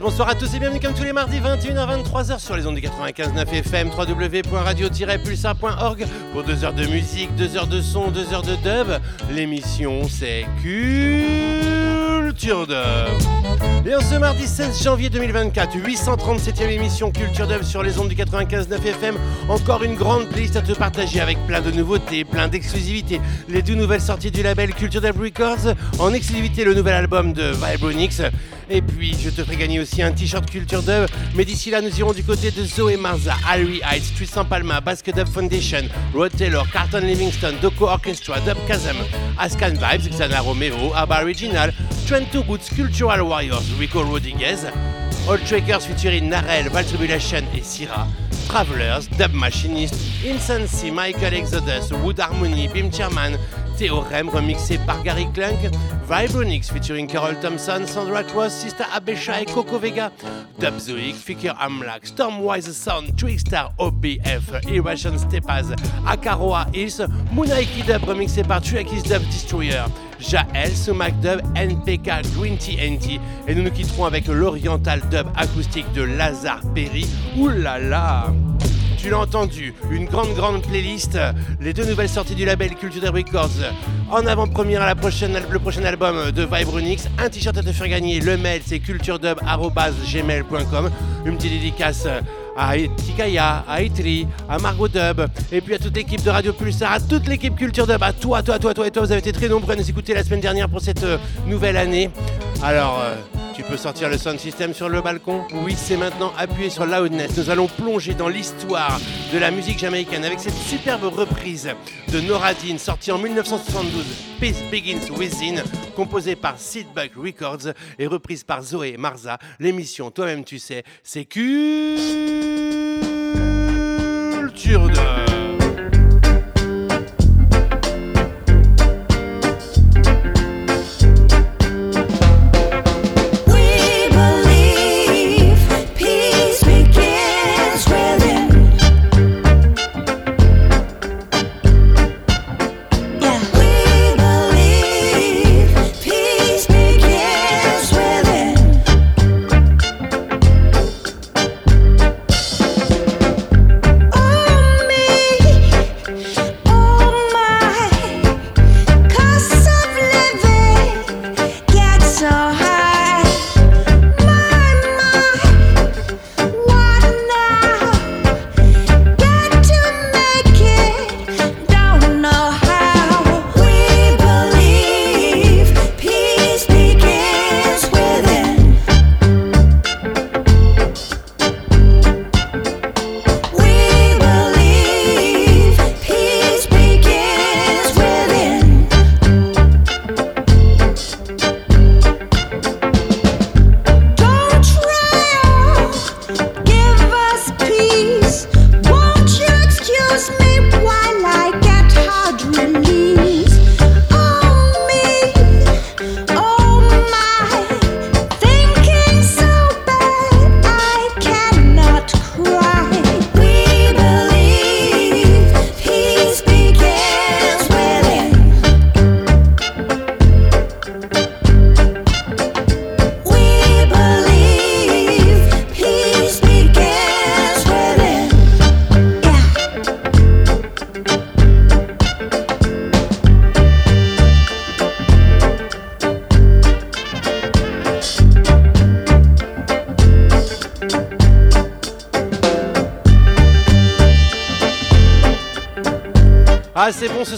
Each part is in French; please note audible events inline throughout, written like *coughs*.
Bonsoir à tous et bienvenue comme tous les mardis 21h 23h sur les ondes du 95.9 FM www.radio-pulsar.org pour 2 heures de musique, 2 heures de son, 2 heures de dub. L'émission c'est Culture Dub. Et en ce mardi 16 janvier 2024, 837e émission Culture Dub sur les ondes du 95.9 FM. Encore une grande playlist à te partager avec plein de nouveautés, plein d'exclusivités. Les deux nouvelles sorties du label Culture Dub Records. En exclusivité, le nouvel album de Vibronix. Et puis, je te ferai gagner aussi un t-shirt Culture Dub. Mais d'ici là, nous irons du côté de Zoé Marza, Harry Heights, Tristan Palma, Basket Dub Foundation, Rod Taylor, Carlton Livingston, Doko Orchestra, Dub Kazam, Ascan Vibes, Xana Romero, Abba Original, Trent Goods, Cultural Warriors, Rico Rodriguez, All Trackers featuring Narel, Val Tribulation et Syrah. Travelers, Dub Machinist, Insancy, Michael Exodus, Wood Harmony, Bim Chairman, Théorème remixé par Gary Clunk, Vibronix featuring Carol Thompson, Sandra Cross, Sista Abesha et Coco Vega, Dub Zoic, Fikir Amlak, Stormwise Sound, Trickstar OBF, Irration Stepaz, Akaroa Hills, Munaiki Dub remixé par Triakis Dub Destroyer, Jael, Sumac Dub, NPK, Green TNT, et nous nous quitterons avec l'Oriental Dub acoustique de Lazare Perry. Oulala! Tu l'as entendu, une grande grande playlist, les deux nouvelles sorties du label Culture Records, en avant-première à le prochain album de Vibronix, un t-shirt à te faire gagner, le mail c'est culturedub.gmail.com, une petite dédicace à Tikaya, à Itri, à Margot Dub, et puis à toute l'équipe de Radio Pulsar, à toute l'équipe Culture Dub, à toi, toi, toi, toi et toi, vous avez été très nombreux à nous écouter la semaine dernière pour cette euh, nouvelle année. Alors, euh, tu peux sortir le sound system sur le balcon? Oui, c'est maintenant appuyé sur Loudness. Nous allons plonger dans l'histoire de la musique jamaïcaine avec cette superbe reprise de Noradine sortie en 1972, Peace Begins Within, composée par Seedbug Records et reprise par Zoé Marza. L'émission, toi-même tu sais, c'est Culture de...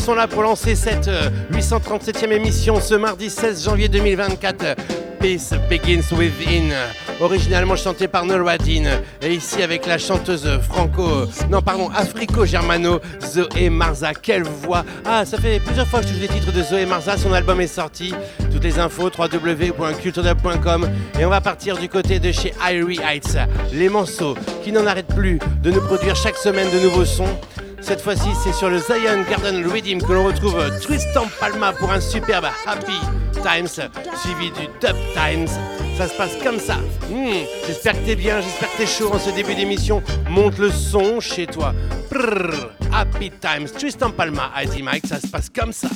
sont là pour lancer cette 837e euh, émission ce mardi 16 janvier 2024. Peace Begins Within, originalement chanté par Nolwadine, et ici avec la chanteuse franco, non pardon, africo-germano, Zoé Marza. Quelle voix Ah, ça fait plusieurs fois que je joue les titres de Zoé Marza, son album est sorti. Toutes les infos, www.culturedub.com. Et on va partir du côté de chez Irie Heights, les morceaux qui n'en arrêtent plus de nous produire chaque semaine de nouveaux sons. Cette fois-ci, c'est sur le Zion Garden Redeem que l'on retrouve Tristan Palma pour un superbe Happy Times, suivi du Dub Times. Ça se passe comme ça. Hmm, j'espère que t'es bien, j'espère que t'es chaud en ce début d'émission. Monte le son chez toi. Happy Times, Tristan Palma, ID Mike, ça se passe comme ça.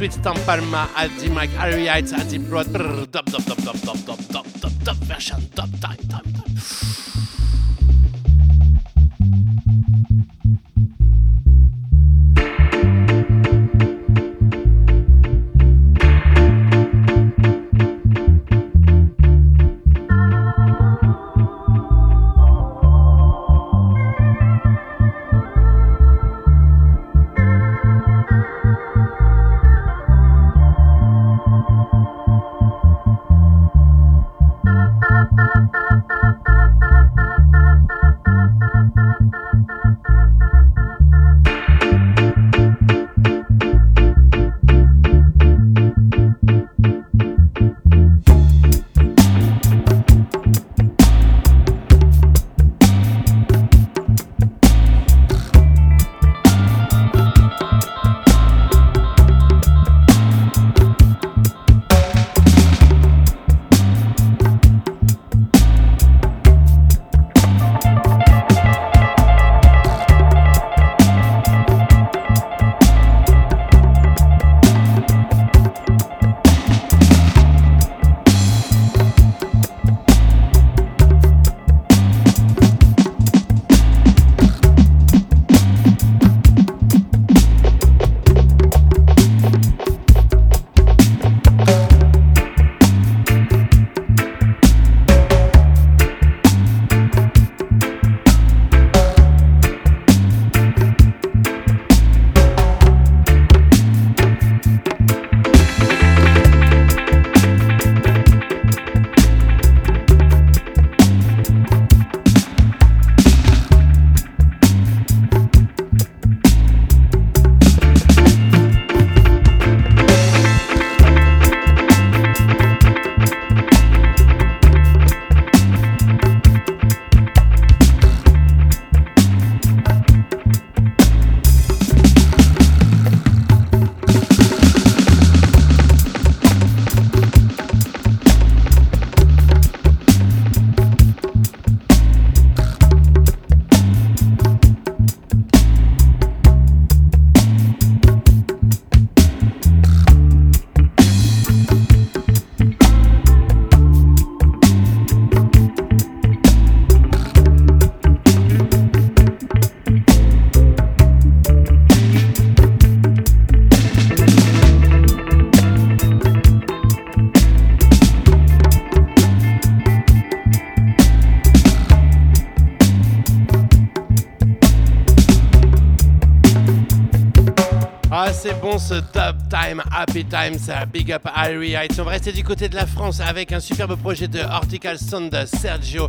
switch tam palma, à dit Mike Harriet, à dit Broad, brrr, dop. Happy Times, Big Up Harry Heights. On va rester du côté de la France avec un superbe projet de Hortical Sound Sergio,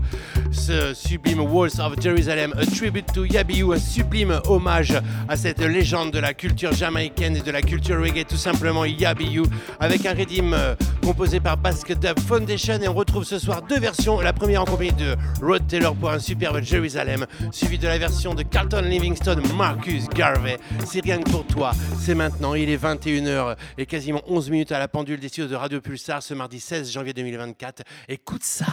ce sublime Walls of Jerusalem, a tribute to Yabiou, un sublime hommage à cette légende de la culture jamaïcaine et de la culture reggae, tout simplement Yabiou, avec un redeem euh, composé par Basket Dub Foundation. Et on retrouve ce soir deux versions. La première en compagnie de Rod Taylor pour un superbe Jerusalem, suivi de la version de Carlton Livingston, Marcus Garvey. C'est rien que pour toi. C'est maintenant, il est 21h et quasiment 11 minutes à la pendule des studios de Radio Pulsar ce mardi 16 janvier 2024. Écoute ça.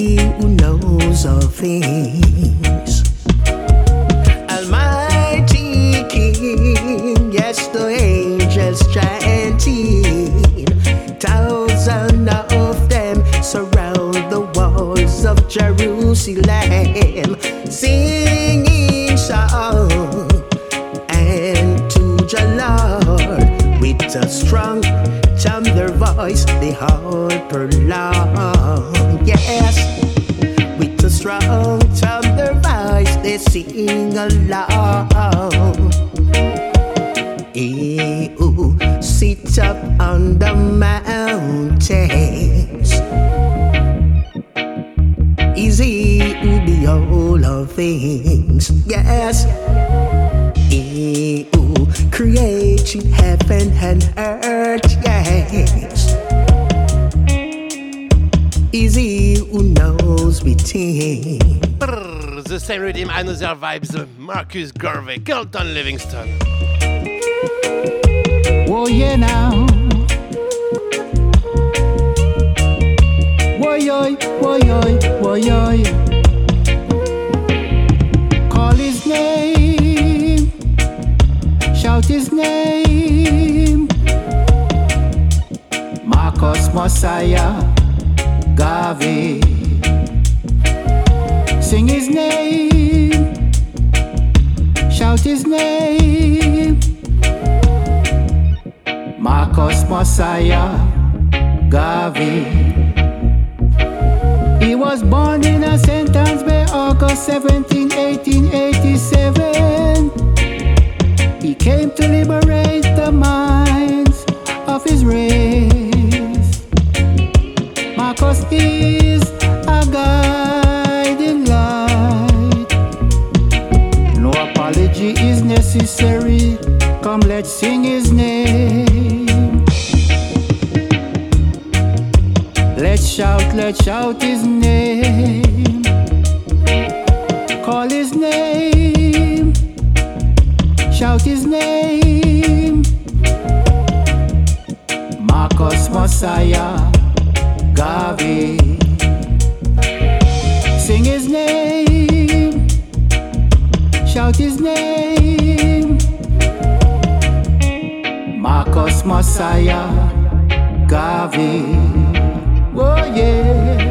Easy who knows all things. Almighty King, yes, the angels chanting. Thousand of them surround the walls of Jerusalem, singing song and to the with a strong touch their voice, they hold for long. Yes, with a strong on their voice, they sing along. Ew, sit up on the mountains. Easy in the all of things. Yes. Ew, who created heaven and earth. Yes. Is he who knows between? The same rhythm, another vibes. Marcus Garvey, Carlton Livingston. Oh yeah now. Woyoy, woyoy, woyoy. Call his name, shout his name. Marcus Messiah, Garvey. Sing his name, shout his name. Marcus Messiah Garvey. He was born in a sentence by August 17, 1887. He came to liberate the minds of his race. Marcus is a guiding light. No apology is necessary. Come, let's sing his name. Let's shout, let's shout his name. Call his name. Shout his name. Marcus Messiah Garvey. Sing his name. Shout his name. Marcus Messiah Garvey. Oh yes.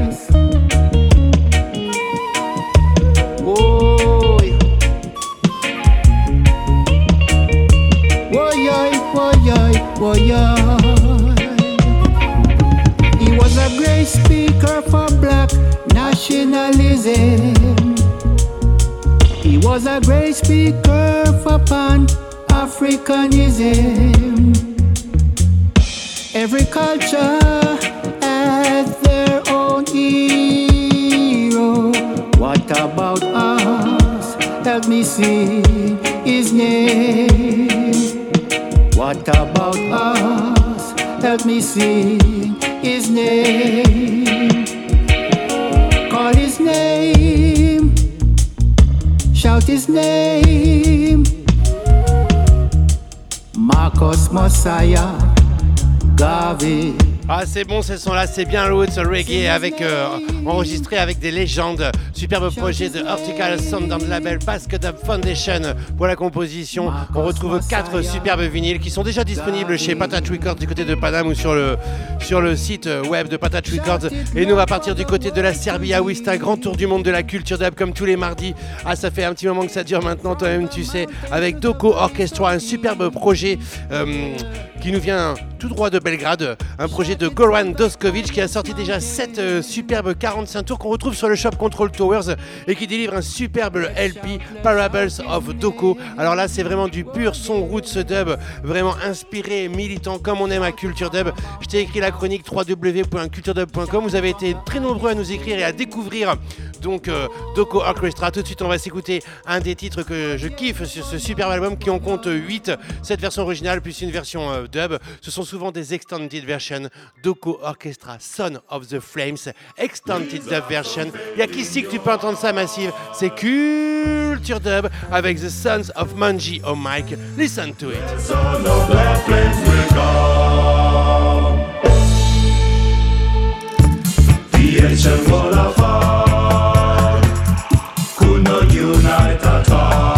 For black nationalism. He was a great speaker for pan Africanism. Every culture has their own hero. What about us? Help me sing his name. What about us? Help me sing his name. Call his name. Shout his name. Marcus Messiah Garvey. Ah, c'est bon, ces sons-là, c'est bien roots reggae avec euh, enregistré avec des légendes. Superbe projet de Hortical Sound dans le label Basket Up Foundation pour la composition. On retrouve quatre superbes vinyles qui sont déjà disponibles chez Patat Records du côté de Paname ou sur le, sur le site web de Patat Records. Et nous, on va partir du côté de la Serbie à Wista, grand tour du monde de la culture dub comme tous les mardis. Ah, ça fait un petit moment que ça dure maintenant, toi-même, tu sais, avec Doko Orchestra, un superbe projet euh, qui nous vient tout droit de Belgrade, un projet de Goran Doskovic qui a sorti déjà 7 euh, superbes 45 tours qu'on retrouve sur le shop Control Towers et qui délivre un superbe LP Parables of Doko. Alors là, c'est vraiment du pur son roots dub, vraiment inspiré, militant comme on aime à Culture Dub. Je t'ai écrit la chronique www.culturedub.com. Vous avez été très nombreux à nous écrire et à découvrir donc euh, Doko Orchestra. Tout de suite, on va s'écouter un des titres que je kiffe sur ce superbe album qui en compte 8. Cette version originale plus une version euh, dub. Ce sont souvent des extended versions. Doko Orchestra, Son of the Flames, extended dub version. Il y a qu'ici que tu peux entendre ça massive? C'est Culture Dub avec The Sons of Manji au mic. Listen to it. far.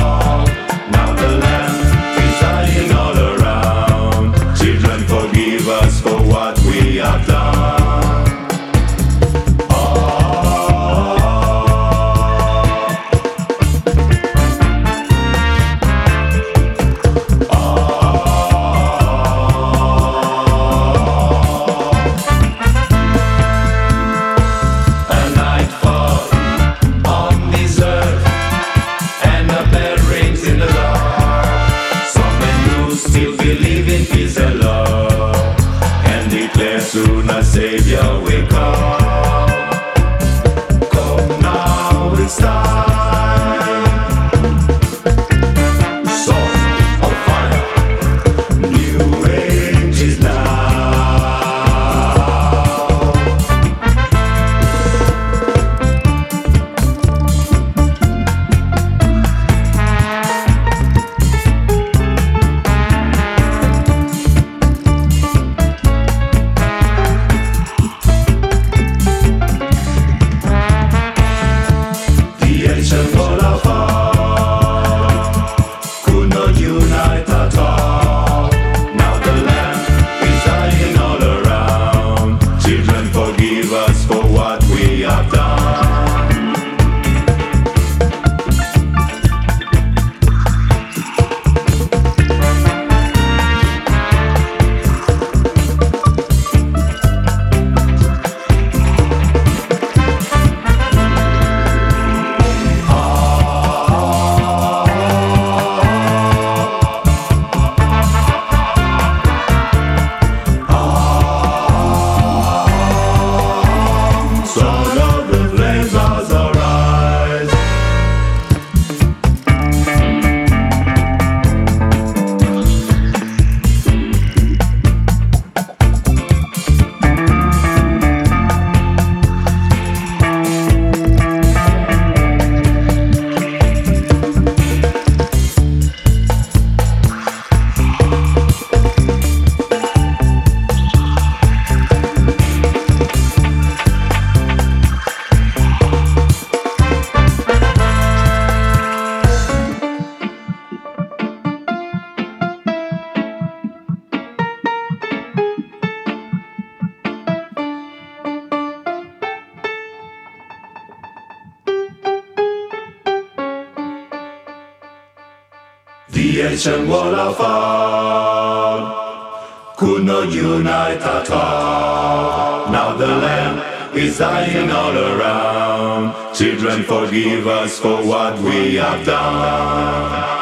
PHM Waterfall could not unite at all. Now the land is dying all around. Children, forgive us for what we have done.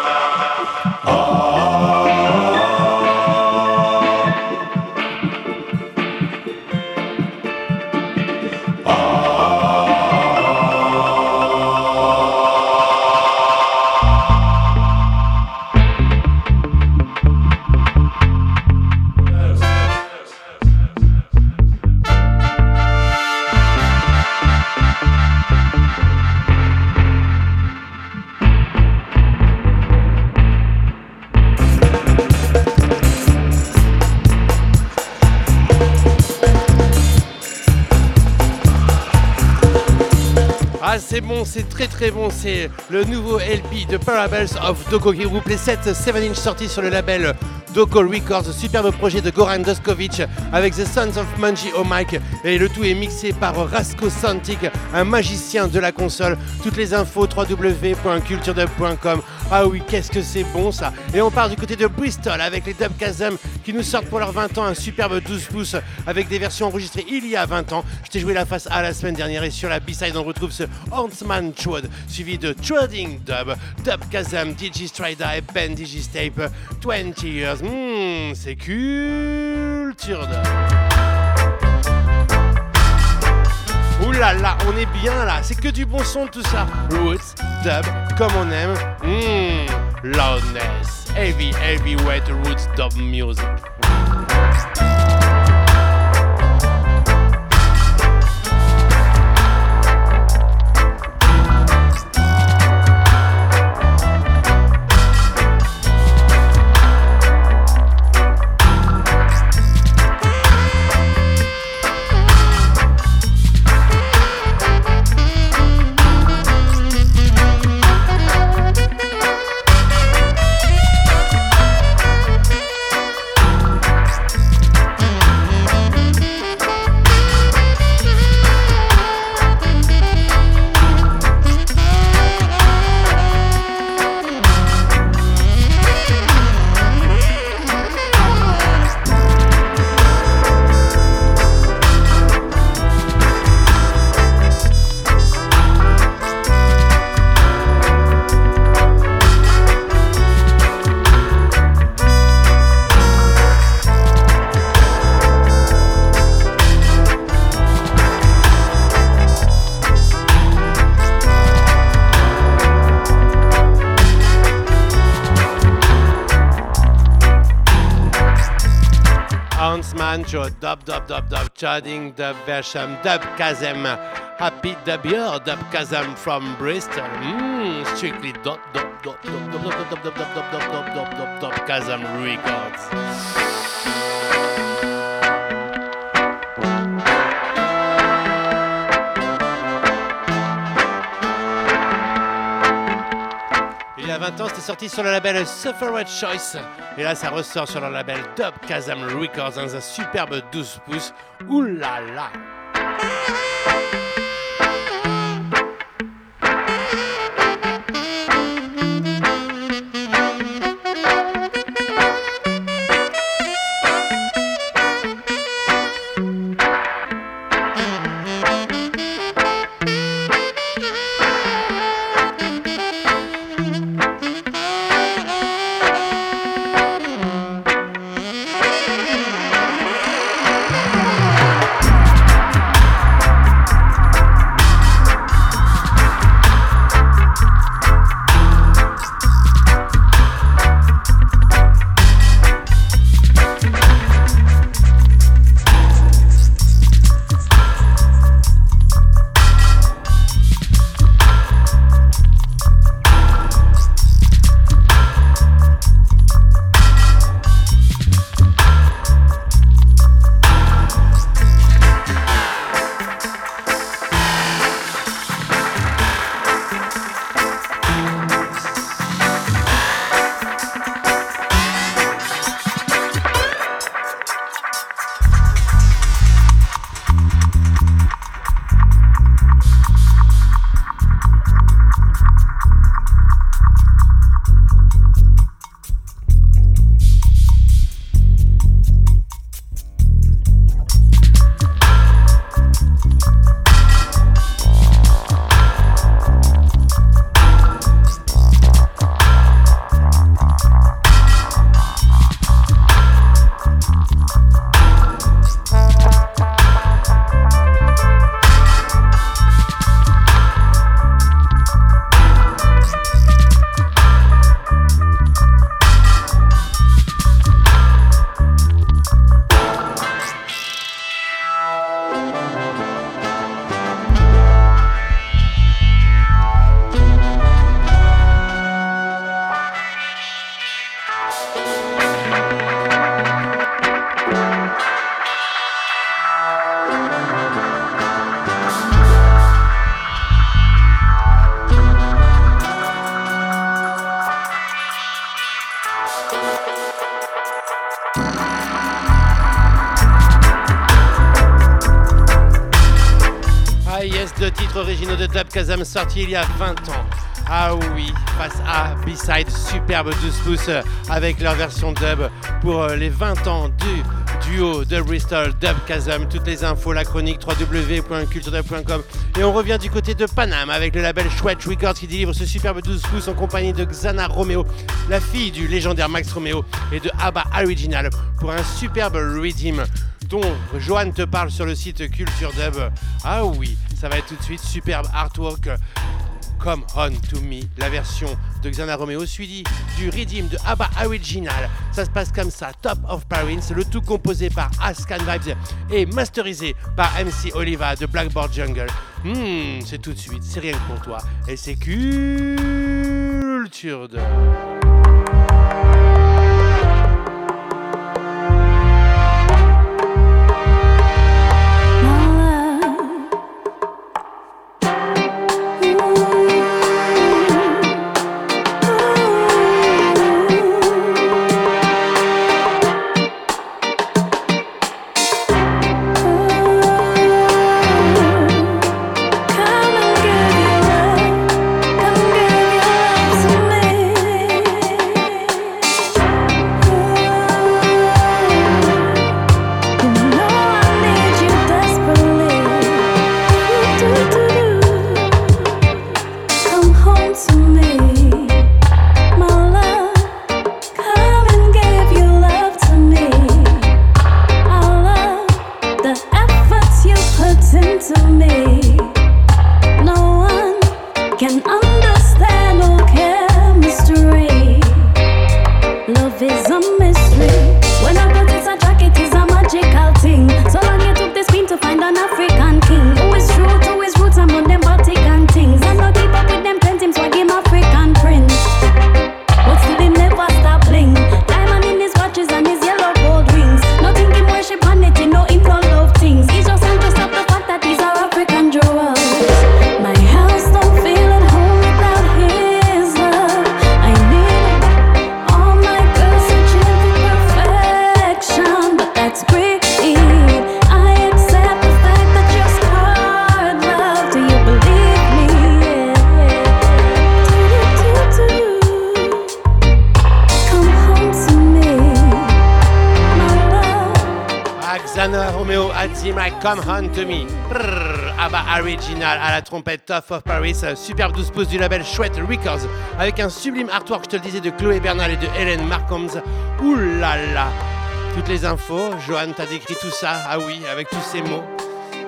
Très bon, c'est le nouveau LP de Parables of Doko qui regroupe les 7 7-inch sortis sur le label Doko Records, superbe projet de Goran Doskovic avec The Sons of Manji au mic et le tout est mixé par Rasko Santic, un magicien de la console. Toutes les infos www.culturedub.com. Ah oui, qu'est-ce que c'est bon ça Et on part du côté de Bristol avec les Dub Kazam qui nous sortent pour leurs 20 ans un superbe 12 pouces avec des versions enregistrées il y a 20 ans. Je t'ai joué la face à la semaine dernière et sur la B-side on retrouve ce Huntsman Chud suivi de Trading Dub, Dub Kazam, Digistrida et Ben Digistape 20 Years. Hmm, c'est culture Dub. Ouh on est bien là, c'est que du bon son tout ça. Roots, dub, comme on aime. Mmm, loudness, heavy, heavyweight roots dub music. Huntsman, Dub, Dub, Dub, Dub, Chadding, Dub, Versham, Dub, Kazem, Happy Dub Year, Dub, Kazam from Bristol. Mmm, strictly Dub, Dub, Dub, Dub, Dub, Dub, Dub, Dub, Dub, Dub, Dub, Dub, Dub, Dub, Dub, Kazam Records. 20 ans, c'était sorti sur le label Suffered Choice. Et là, ça ressort sur le label Dub Kazam Records dans un superbe 12 pouces. Ouh là là! Kazam sortis il y a 20 ans. Ah oui, face à B-Side, superbe 12 pouces avec leur version dub pour euh, les 20 ans du duo de Bristol, Dub Chasm. Toutes les infos, la chronique www.culturedub.com. Et on revient du côté de Paname avec le label Chouette Records qui délivre ce superbe 12 pouces en compagnie de Xana Romeo, la fille du légendaire Max Romeo et de Abba Original pour un superbe Redeem dont Johan te parle sur le site Culture Dub. Ah oui, ça va être tout de suite superbe artwork. Come On To Me, la version de Xana Romeo, suivi du Redeem de ABBA Original. Ça se passe comme ça, Top of Paris, le tout composé par Ascan Vibes et masterisé par MC Oliva de Blackboard Jungle. Hmm, c'est tout de suite, c'est rien que pour toi. Et c'est culture de... Tough of Paris, superbe 12 pouces du label Chouette Records, avec un sublime artwork, je te le disais, de Chloé Bernal et de Hélène Marcombs. Là Toutes les infos, Johan t'a décrit tout ça, ah oui, avec tous ces mots,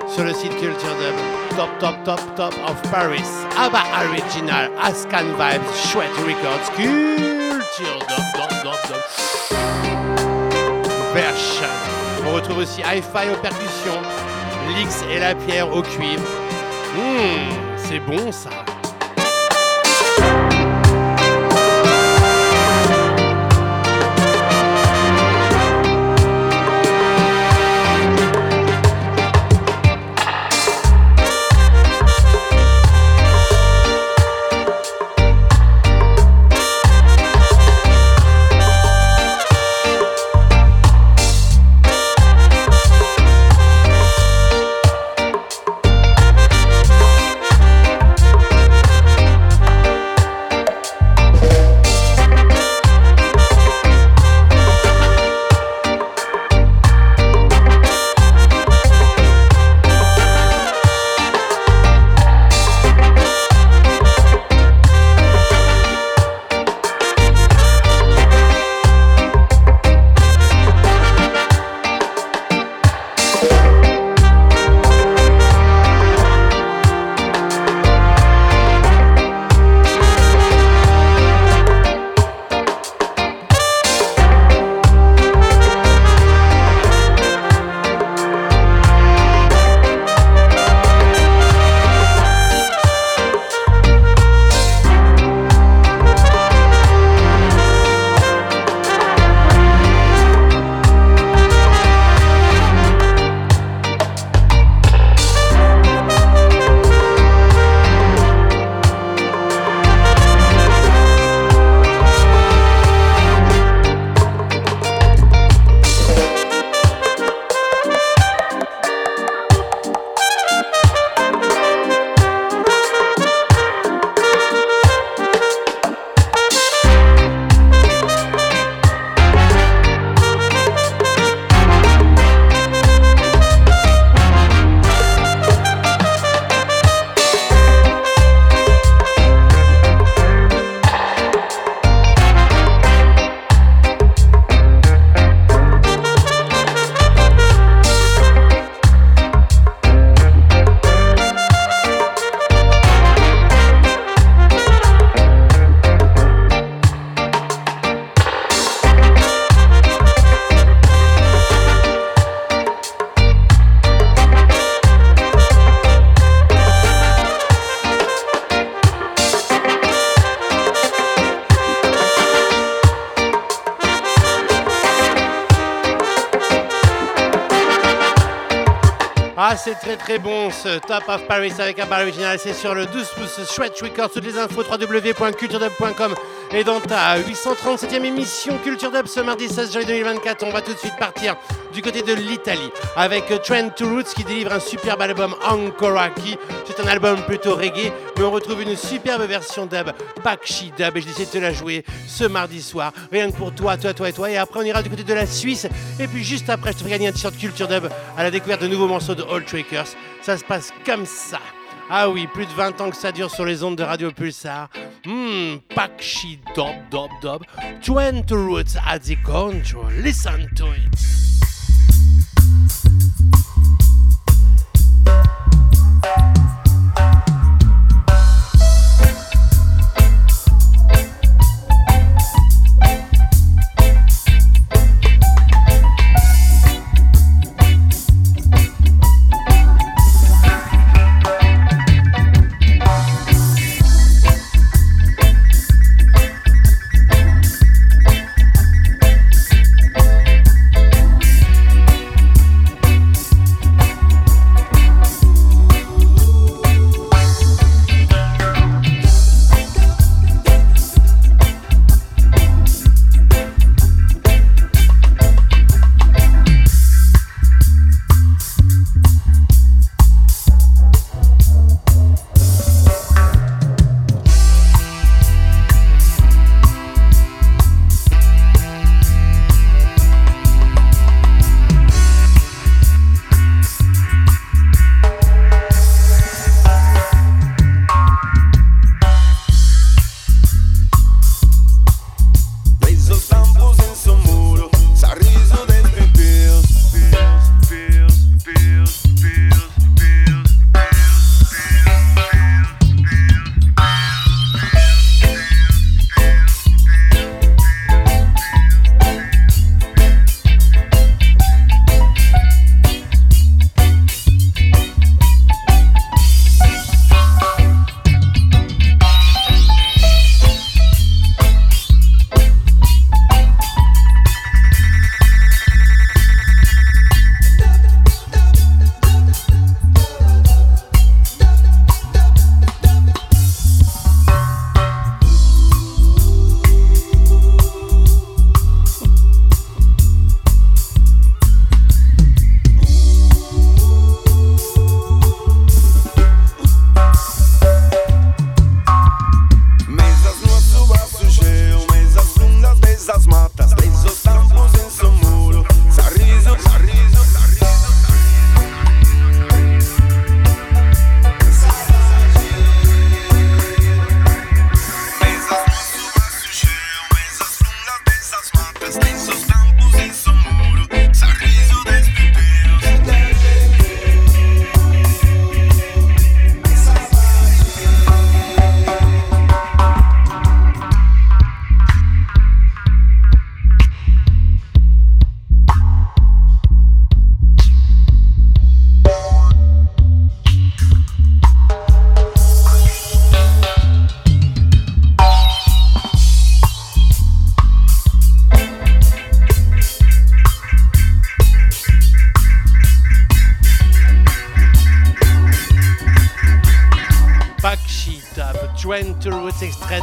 sur le site Culture Dub. Top, top, top, top of Paris. Abba Original, Ascan Vibes, Chouette Records, Culture Dub, dub. On retrouve aussi Hi-Fi aux percussions, l'X et la pierre au cuivre. Hum, c'est bon ça. Très très bon ce Top of Paris avec un bar original. C'est sur le 12 pouces Chouette Records. Toutes les infos www.culturedub.com. Et dans ta 837e émission Culture Dub ce mardi 16 janvier 2024, on va tout de suite partir du côté de l'Italie avec Trent to Roots qui délivre un superbe album Ancora qui c'est un album plutôt reggae on retrouve une superbe version dub Bakshi Dub et je décide de te la jouer ce mardi soir rien que pour toi, toi, toi et toi et après on ira du côté de la Suisse et puis juste après je te ferai gagner un t-shirt Culture Dub à la découverte de nouveaux morceaux de Old Trackers ça se passe comme ça ah oui, plus de 20 ans que ça dure sur les ondes de Radio Pulsar. Hmm, Pakshi Dob Dob Dob. 20 Roots at the control. Listen to it.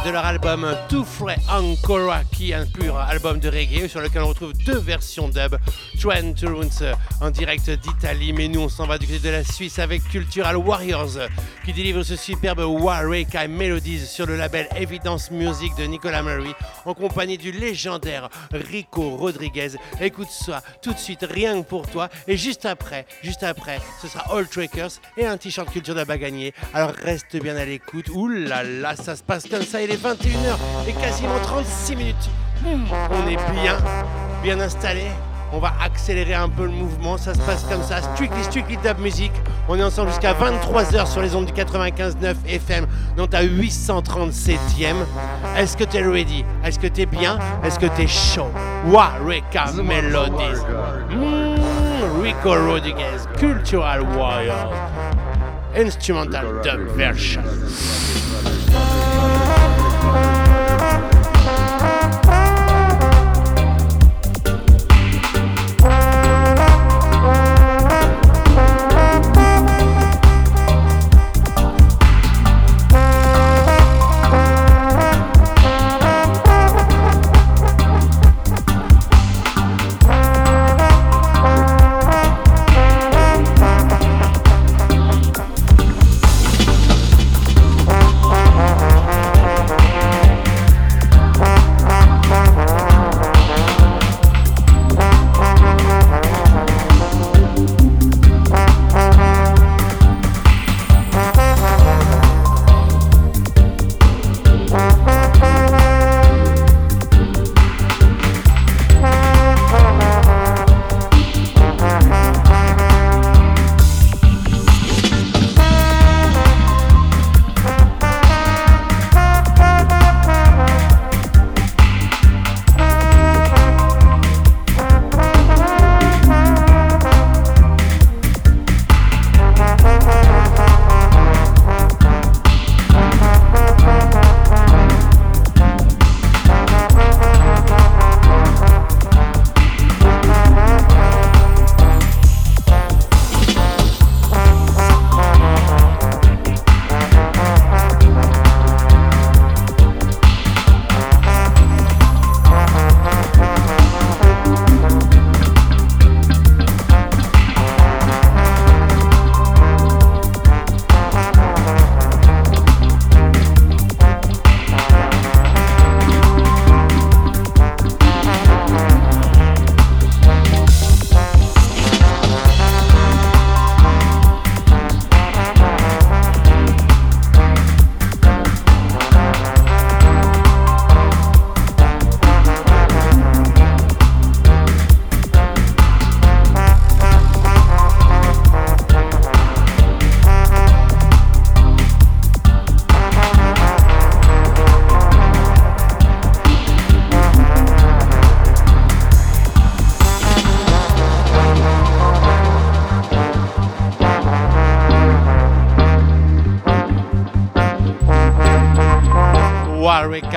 De leur album Tout Frais Ancora, qui est un pur album de reggae sur lequel on retrouve deux versions dub. 20 Roots euh, en direct d'Italie, mais nous on s'en va du côté de la Suisse avec Cultural Warriors qui délivre ce superbe Warreka Melodies sur le label Evidence Music de Nicolas Murray en compagnie du légendaire Rico Rodriguez. Écoute ça tout de suite, rien que pour toi. Et juste après, juste après, ce sera All Trackers et un t-shirt Culture à gagner. Alors reste bien à l'écoute. Ouh ça se passe comme ça. Il est 21h et quasiment 36 minutes. On est bien, bien installé. On va accélérer un peu le mouvement, ça se passe comme ça. Strictly, strictly dub music. On est ensemble jusqu'à 23h sur les ondes du 95.9 FM, dans ta 837e. Est-ce que t'es ready? Est-ce que t'es bien? Est-ce que t'es chaud? Wareka Melodies. Mm, Rico Rodriguez, Cultural Warrior. Instrumental dub version.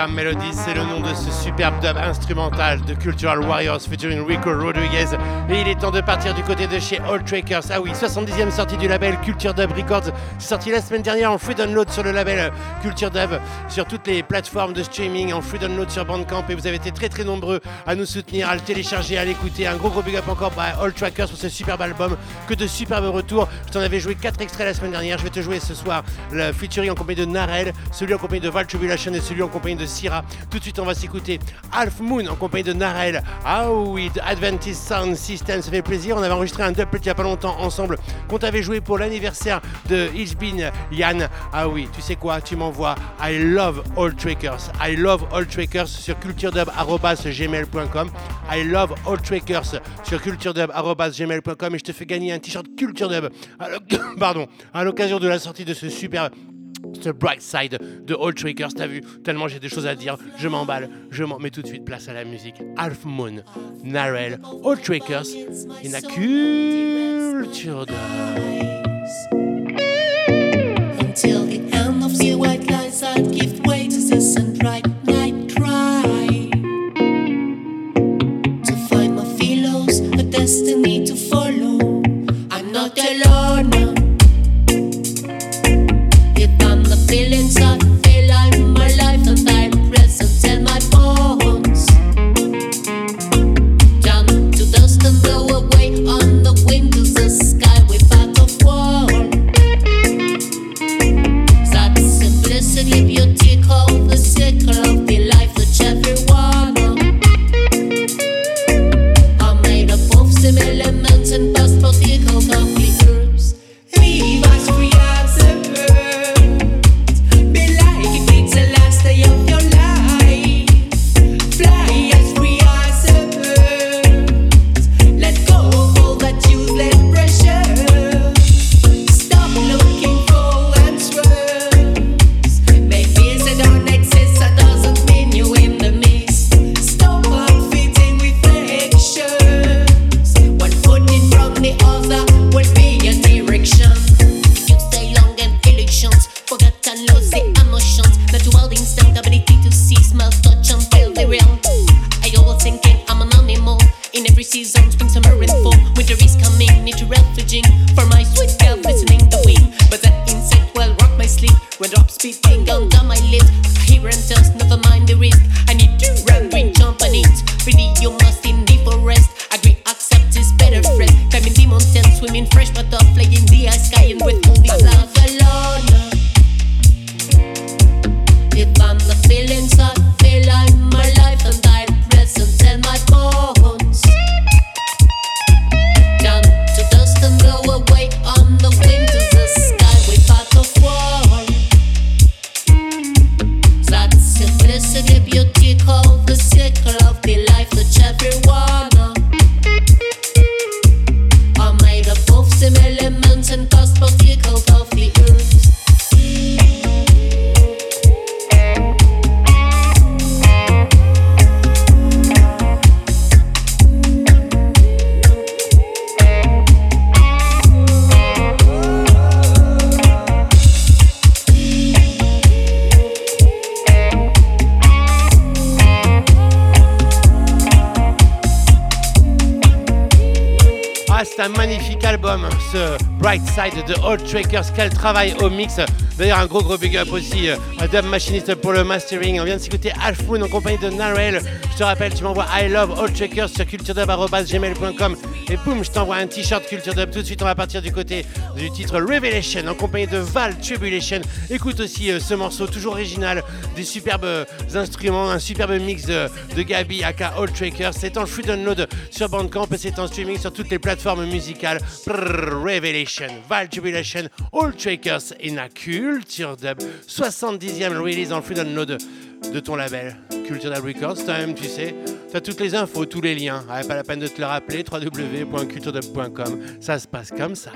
Carmelo 10 de Cultural Warriors featuring Rico Rodriguez. Et il est temps de partir du côté de chez Old Trackers. Ah oui, 70e sortie du label Culture Dub Records. C'est sorti la semaine dernière en free download sur le label Culture Dub, sur toutes les plateformes de streaming, en free download sur Bandcamp. Et vous avez été très très nombreux à nous soutenir, à le télécharger, à l'écouter. Un gros gros big up encore à Old Trackers pour ce superbe album. Que de superbes retours. Je t'en avais joué 4 extraits la semaine dernière. Je vais te jouer ce soir le featuring en compagnie de Narel, celui en compagnie de Val Tribulation et celui en compagnie de Syrah. Tout de suite, on va s'écouter Half Moon en compagnie de Narel. Ah oui, Adventist Sound System, ça fait plaisir. On avait enregistré un double il n'y a pas longtemps ensemble qu'on t'avait joué pour l'anniversaire de Ishbin Yann. Ah oui, tu sais quoi Tu m'envoies I love all trackers. I love all trackers sur culturedub.gmail.com. I love all trackers sur culturedub.gmail.com et je te fais gagner un t-shirt Culture Dub. *coughs* Pardon, à l'occasion de la sortie de ce super ce Bright Side de All Trickers, t'as vu Tellement j'ai des choses à dire, je m'emballe, je m'en mets tout de suite place à la musique. Half Moon, Narel, All Trickers, in a culture. Until the end of the white lies, I'd give way to this and bright night cry. To find my fellows, a destiny to follow. Under my lips. I hear and dust, never mind the risk. I need to run, green, jump on it. You must in the forest. Agree, accept is better friend. Climbing the mountain, swimming fresh, butterfly in the sky, and with all the ce Bright Side de Old Trackers. Quel travail au mix. D'ailleurs, un gros gros big up aussi euh, à Dub Machinist pour le mastering. On vient de s'écouter Half Moon en compagnie de Narel. Je te rappelle, tu m'envoies I love Old Trackers sur culturedub.gmail.com et boum, je t'envoie un t-shirt Culture Dub. Tout de suite, on va partir du côté du titre Revelation en compagnie de Val Tribulation. Écoute aussi euh, ce morceau toujours original, des superbes euh, instruments, un superbe mix de, Gabi aka Old Trackers. C'est en free download sur Bandcamp et c'est en streaming sur toutes les plateformes musicales. Brrr, Revelation, Val Tribulation, All Trackers in a Culture Dub. 70e release en free download de ton label Culture Dub Records. Toi-même, tu sais, tu as toutes les infos, tous les liens. Ouais, pas la peine de te le rappeler. www.culturedub.com. Ça se passe comme ça.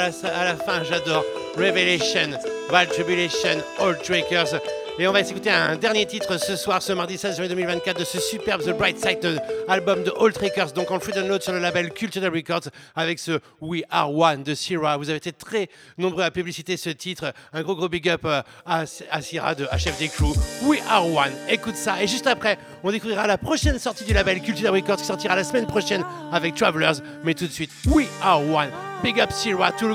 À la, fin, j'adore. Revelation, Val Tribulation, All Trackers. Et on va s'écouter un dernier titre ce soir, ce mardi 16 janvier 2024, de ce superbe The Bright Side euh, album de All Trackers, donc en free download sur le label Cultural Records, avec ce We Are One de Syrah. Vous avez été très nombreux à publiciter ce titre. Un gros gros big up euh, à, à Syrah de HFD Crew. We Are One. Écoute ça. Et juste après, on découvrira la prochaine sortie du label Cultural Records qui sortira la semaine prochaine avec Travelers. Mais tout de suite, We Are One. Big up Syrah, tout le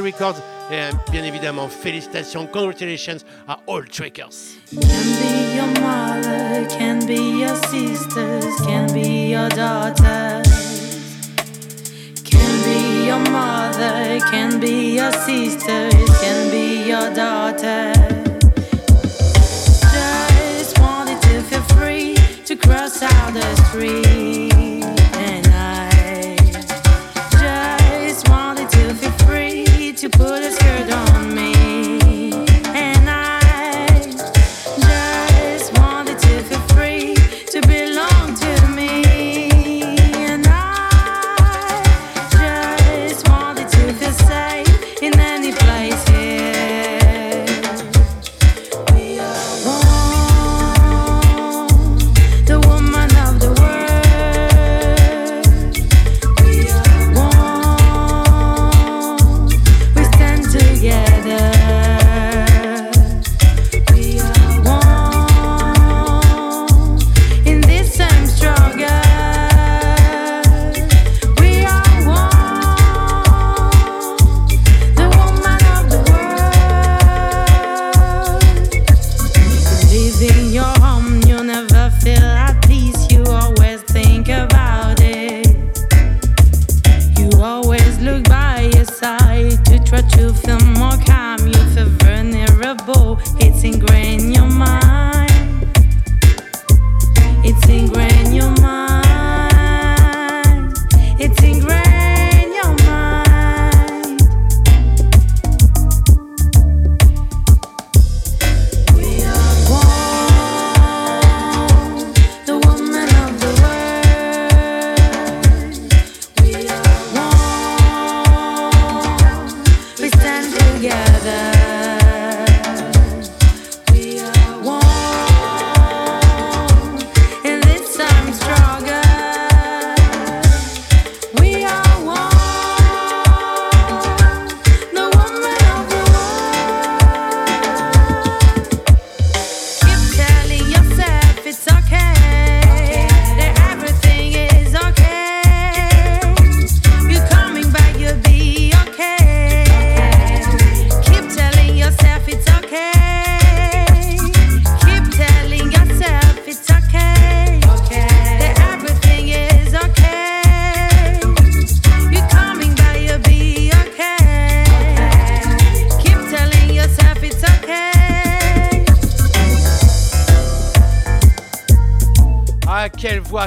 Records. Et bien évidemment, félicitations, congratulations à All Trackers. Can be your mother, can be your sisters, can be your daughters. Can be your mother, can be your sisters, can be your daughters. Just wanted to feel free to cross out the street. Free to put a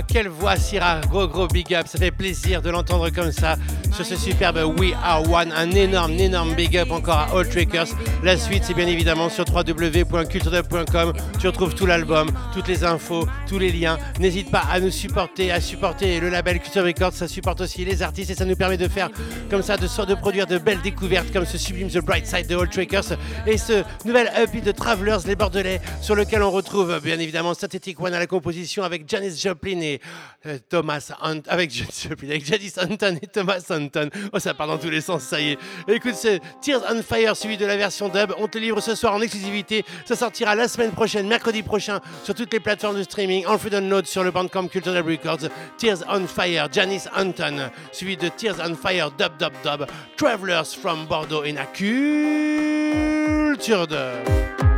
quelle voix, Syrah? Gros, gros big up. Ça fait plaisir de l'entendre comme ça sur ce superbe We Are One. Un énorme, énorme big up encore à All Trackers. La suite, c'est bien évidemment sur www.culturedub.com. Tu retrouves tout l'album, toutes les infos, les liens. N'hésite pas à nous supporter, à supporter le label Culture Records. Ça supporte aussi les artistes et ça nous permet de faire comme ça, de, de produire de belles découvertes comme ce sublime The Bright Side de All Trackers et ce nouvel EP de Travelers, les Bordelais, sur lequel on retrouve bien évidemment Static One à la composition avec Janis Joplin et euh, Thomas Hunt, avec *laughs* Janis Joplin, avec Janice Hunton et Thomas Hunton. Oh, ça part dans tous les sens, ça y est. Écoute, ce Tears on Fire suivi de la version dub. On te livre ce soir en exclusivité. Ça sortira la semaine prochaine, mercredi prochain, sur toutes les plateformes de streaming, featuring Alfred Unload sur le bandcamp Cultural Records, Tears on Fire, Janice Anton, suivi de Tears on Fire, Dub Dub Dub, Travelers from Bordeaux et Naculture 2.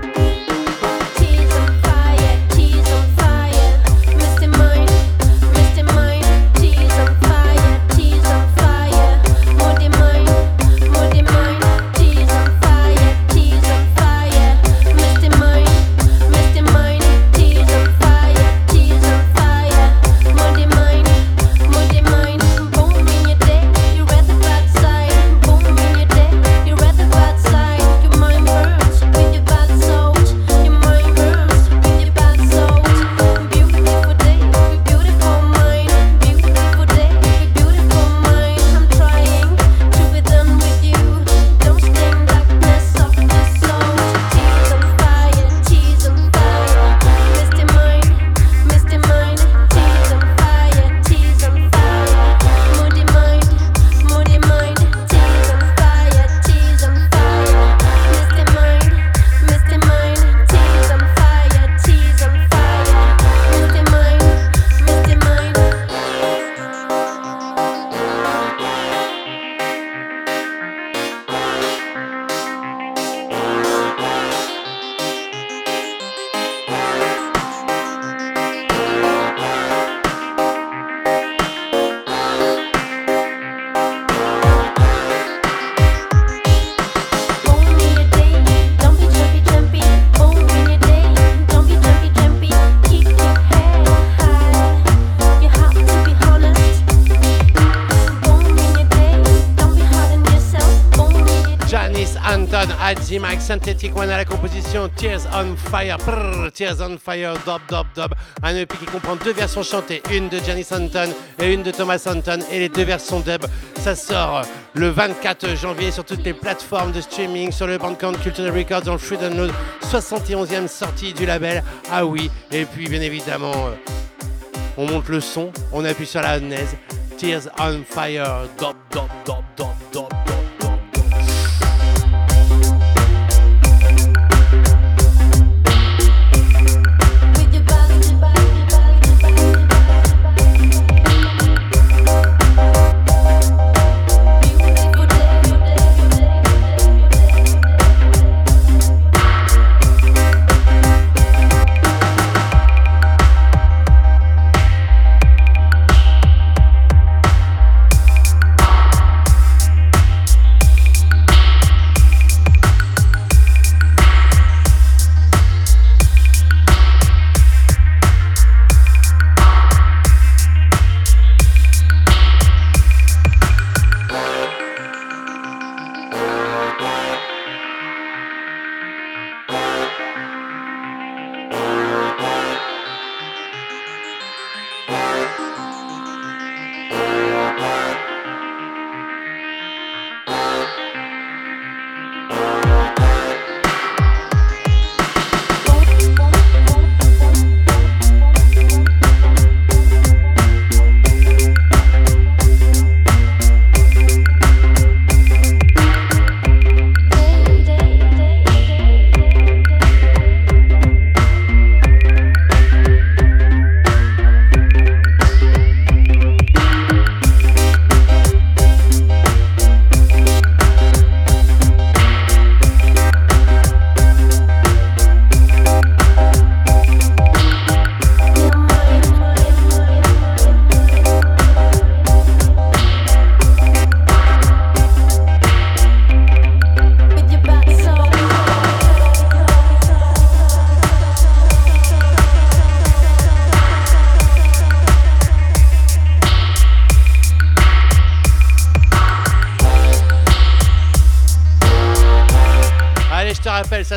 Synthetic One à la composition, Tears on Fire, Tears on Fire, dub dub dub. Un EP qui comprend deux versions chantées, une de Janice Anton et une de Thomas Anton, et les deux versions dub. Ça sort le 24 janvier sur toutes les plateformes de streaming, sur le Bandcamp Cultural Records, dans le Free Download, 71e sortie du label. Ah oui, et puis bien évidemment, euh, on monte le son, on appuie sur la naise. Tears on Fire, dub dub dub dub dub.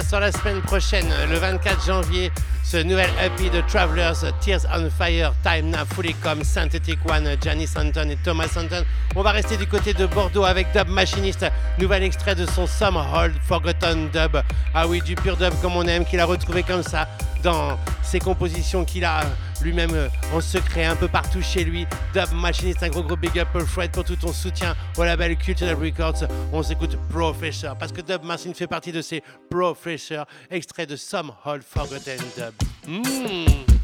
Sort la semaine prochaine, le 24 janvier, ce nouvel EP de Travelers, Tears on Fire, Time Now, Fully Come, Synthetic One, Janice Anton et Thomas Anton. On va rester du côté de Bordeaux avec Dub Machinist, nouvel extrait de son Some Hold Forgotten Dub. Ah oui, du pur dub comme on aime, qu'il a retrouvé comme ça dans ses compositions qu'il a lui-même euh, en secret un peu partout chez lui. Dub Machinist, un gros gros big up pour Fred pour tout ton soutien au label Cultural Records. On s'écoute Professor parce que Dub Machinist fait partie de ces Professor, extrait de Some Hold Forgotten Dub. Mmh.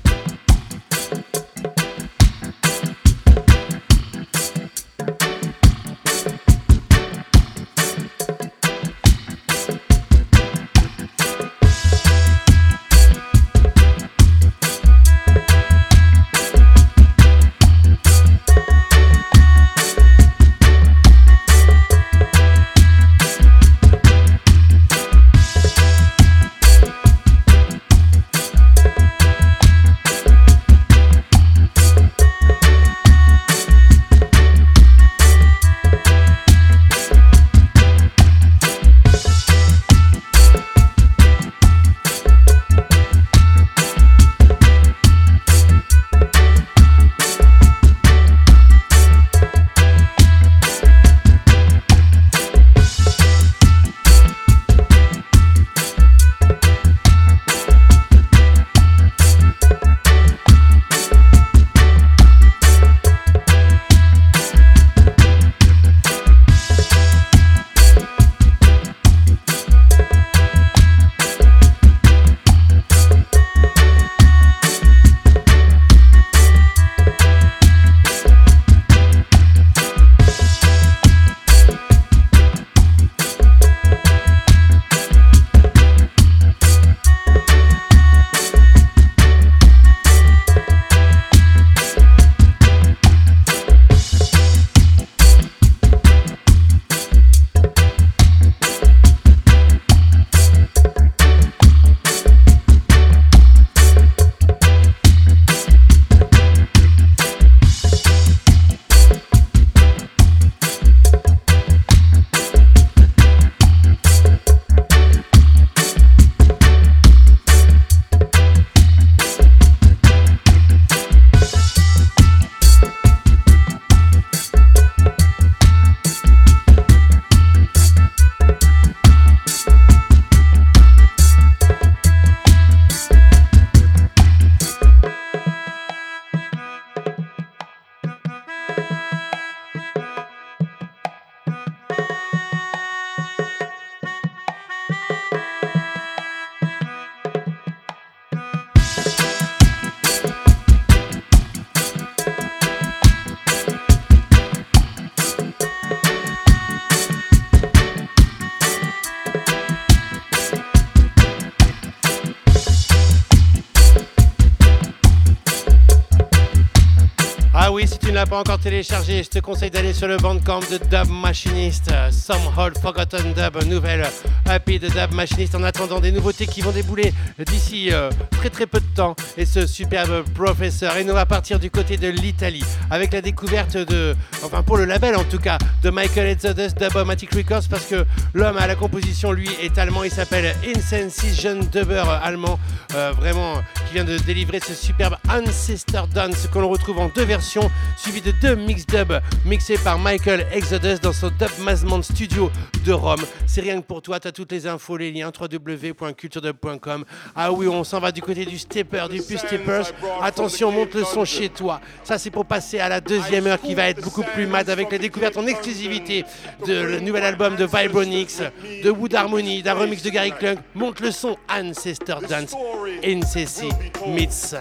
Je te conseille d'aller sur le bandcamp de Dub Machinist. Some Old Forgotten Dub, nouvelle happy de Dub Machinist. En attendant des nouveautés qui vont débouler d'ici euh, très très peu de temps. Et ce superbe professeur. Et nous va partir du côté de l'Italie avec la découverte de, enfin pour le label en tout cas, de Michael Exodus Dubomatic Records parce que l'homme à la composition lui est allemand. Il s'appelle Insensation Dubber allemand, euh, vraiment vient de délivrer ce superbe Ancestor Dance qu'on retrouve en deux versions, suivi de deux mix dub mixés par Michael Exodus dans son Dub Mazman Studio de Rome. C'est rien que pour toi, tu as toutes les infos, les liens www.culturedub.com. Ah oui, on s'en va du côté du stepper, du plus steppers. Attention, monte le son chez toi. Ça, c'est pour passer à la deuxième heure qui va être beaucoup plus mad avec les découvertes en exclusivité de le nouvel album de Vibronix, de Wood Harmony, d'un remix de Gary Klunk. Monte le son Ancestor Dance, NCC meets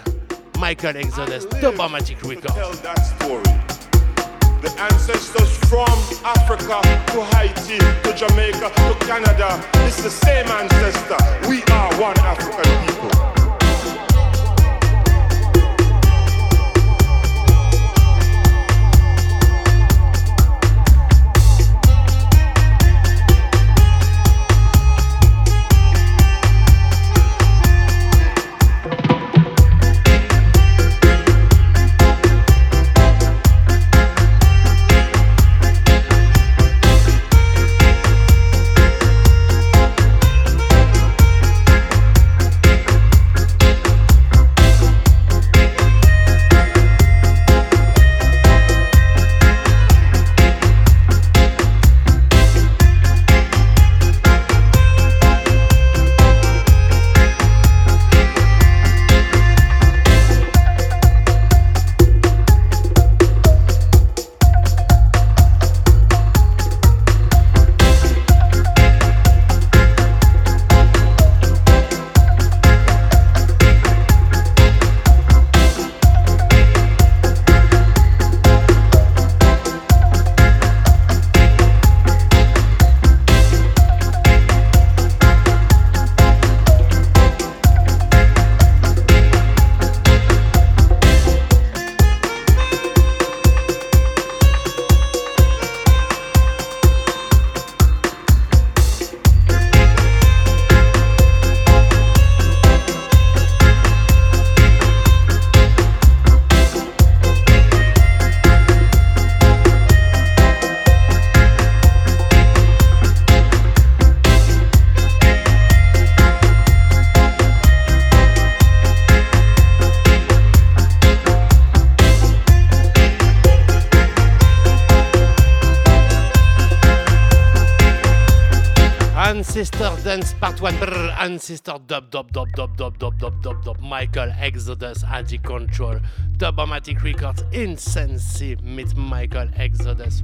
Michael Exodus, Records. tell that story. The ancestors from Africa to Haiti to Jamaica to Canada, it's the same ancestor. We are one African people. 1 Brr, Ancestor Dub Dub Dub Dub Dub Dub Dub Dub Dub. Michael Exodus Anti Control Dubomatic Records Insensy mit Michael Exodus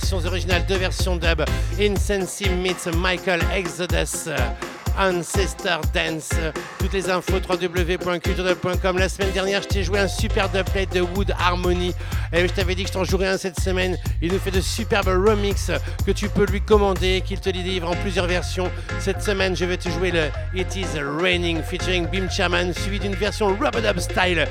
versions, originales, deux versions dub. Incense meets Michael Exodus. Ancestor Dance. Toutes les infos www.culturedub.com. La semaine dernière, je t'ai joué un super dubplate de Wood Harmony. Et je t'avais dit que je t'en jouerais un cette semaine. Il nous fait de superbes remix que tu peux lui commander, qu'il te délivre en plusieurs versions. Cette semaine, je vais te jouer le It Is Raining featuring Bim Chaman, suivi d'une version rubber dub style.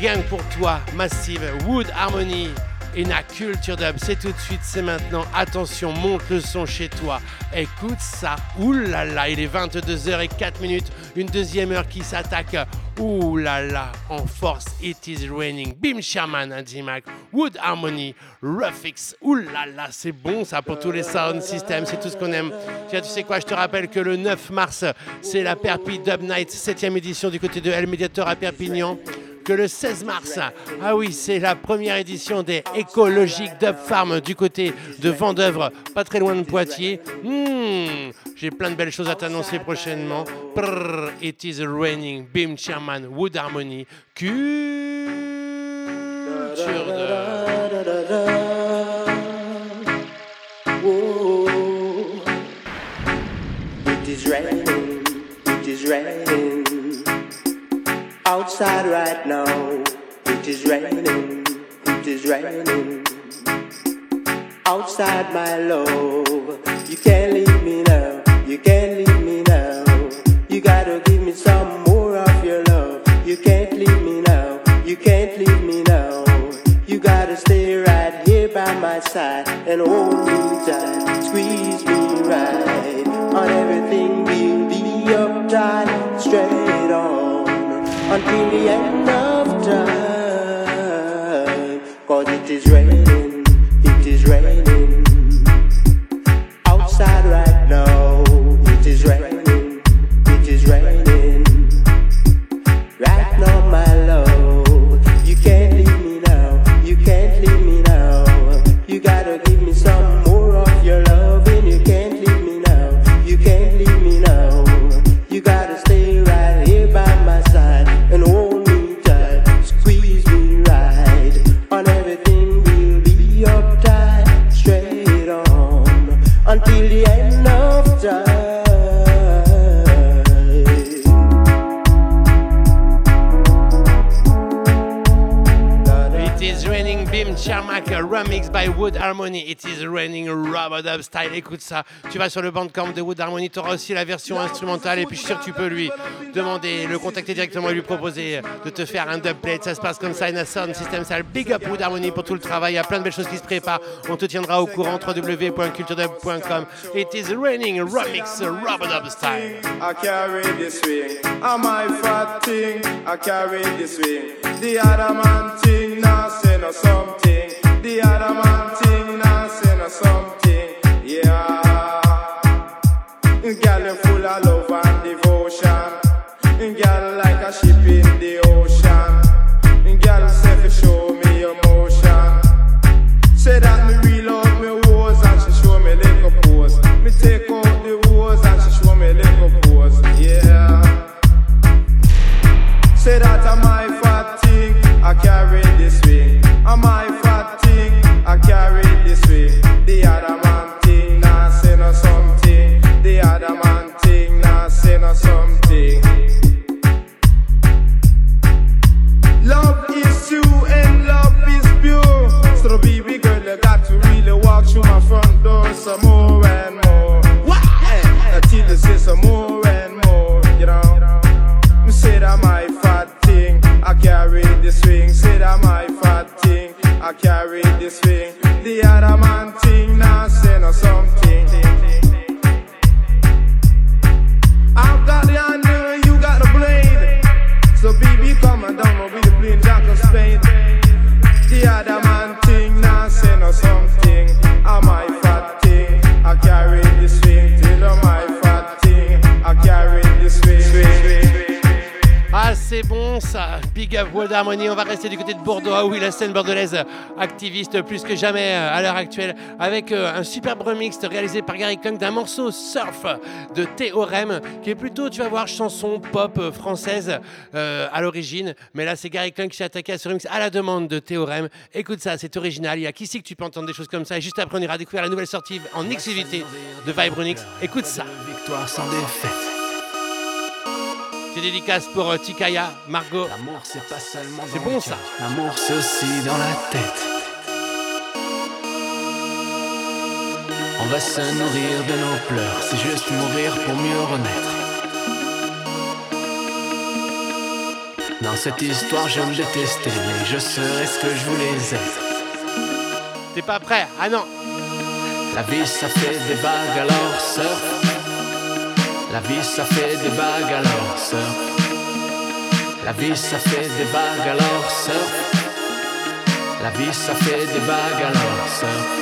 Rien que pour toi, Massive, Wood Harmony et na Culture Dub. C'est tout de suite, c'est maintenant. Attention, monte le son chez toi. Écoute ça. Ouh là là, il est 22h04 minutes. Une deuxième heure qui s'attaque. Ouh là là, en force. It is raining. Bim Shaman, Antimac. Wood Harmony. Ruffix. Ouh là là, c'est bon ça pour tous les sound systems. C'est tout ce qu'on aime. Tiens, tu sais quoi, je te rappelle que le 9 mars, c'est la Perpi Dub Night, 7ème édition du côté de El Mediator à Perpignan que le 16 mars, ah oui, c'est la première édition des écologiques Dub Farm du côté de Vendœuvre, pas très loin de Poitiers. Hmm, J'ai plein de belles choses à t'annoncer prochainement. It is raining, Bim Chairman, Wood Harmony, Culture Dub. It is raining, it is raining outside right now. It is raining, it is raining outside my love. You can't leave me now, you can't leave me now. You gotta give me some more of your love. You can't leave me now, you can't leave me now. You gotta stay right here by my side and hold me tight, squeeze me right. On everything we'll be uptight, straight on until the end remix by Wood Harmony. It is raining Rubber Dub Style. Écoute ça. Tu vas sur le bandcamp de Wood Harmony, tu auras aussi la version instrumentale. Et puis je suis sûr que tu peux lui demander, le contacter directement et lui proposer de te faire un dubplate. Ça se passe comme ça. Une sound system sale. Big up Wood Harmony pour tout le travail. Il y a plein de belles choses qui se préparent. On te tiendra au courant. www.culturedub.com. It is raining remix Rubber Dub Style. I carry this ring. Am I fat? I carry this ring. The other thing, something. The other man thing, now say no something. Scène bordelaise activiste plus que jamais euh, à l'heure actuelle avec euh, un superbe remix réalisé par Gary Kung d'un morceau surf de Théorème qui est plutôt, tu vas voir, chanson pop euh, française à l'origine. Mais là, c'est Gary Kung qui s'est attaqué à ce remix à la demande de Théorème. Écoute ça, c'est original. Il y a qui c'est que tu peux entendre des choses comme ça? Et juste après, on ira découvrir la nouvelle sortie en exclusivité de Vibronix. Écoute ça. Victoire sans défaite. C'est dédicace pour euh, Tikaya, Margot. L'amour, c'est pas seulement C'est dans bon, le ça. L'amour, c'est aussi dans la tête. On va se nourrir de nos pleurs. C'est juste mourir pour mieux renaître. Dans cette histoire, je me détestais, mais je serai ce que je voulais être. T'es pas prêt? Ah non La vie, ça fait des vagues, alors surf. La vie, ça fait des vagues, alors. La vie, ça fait des vagues, alors. La vie, ça fait des vagues, alors.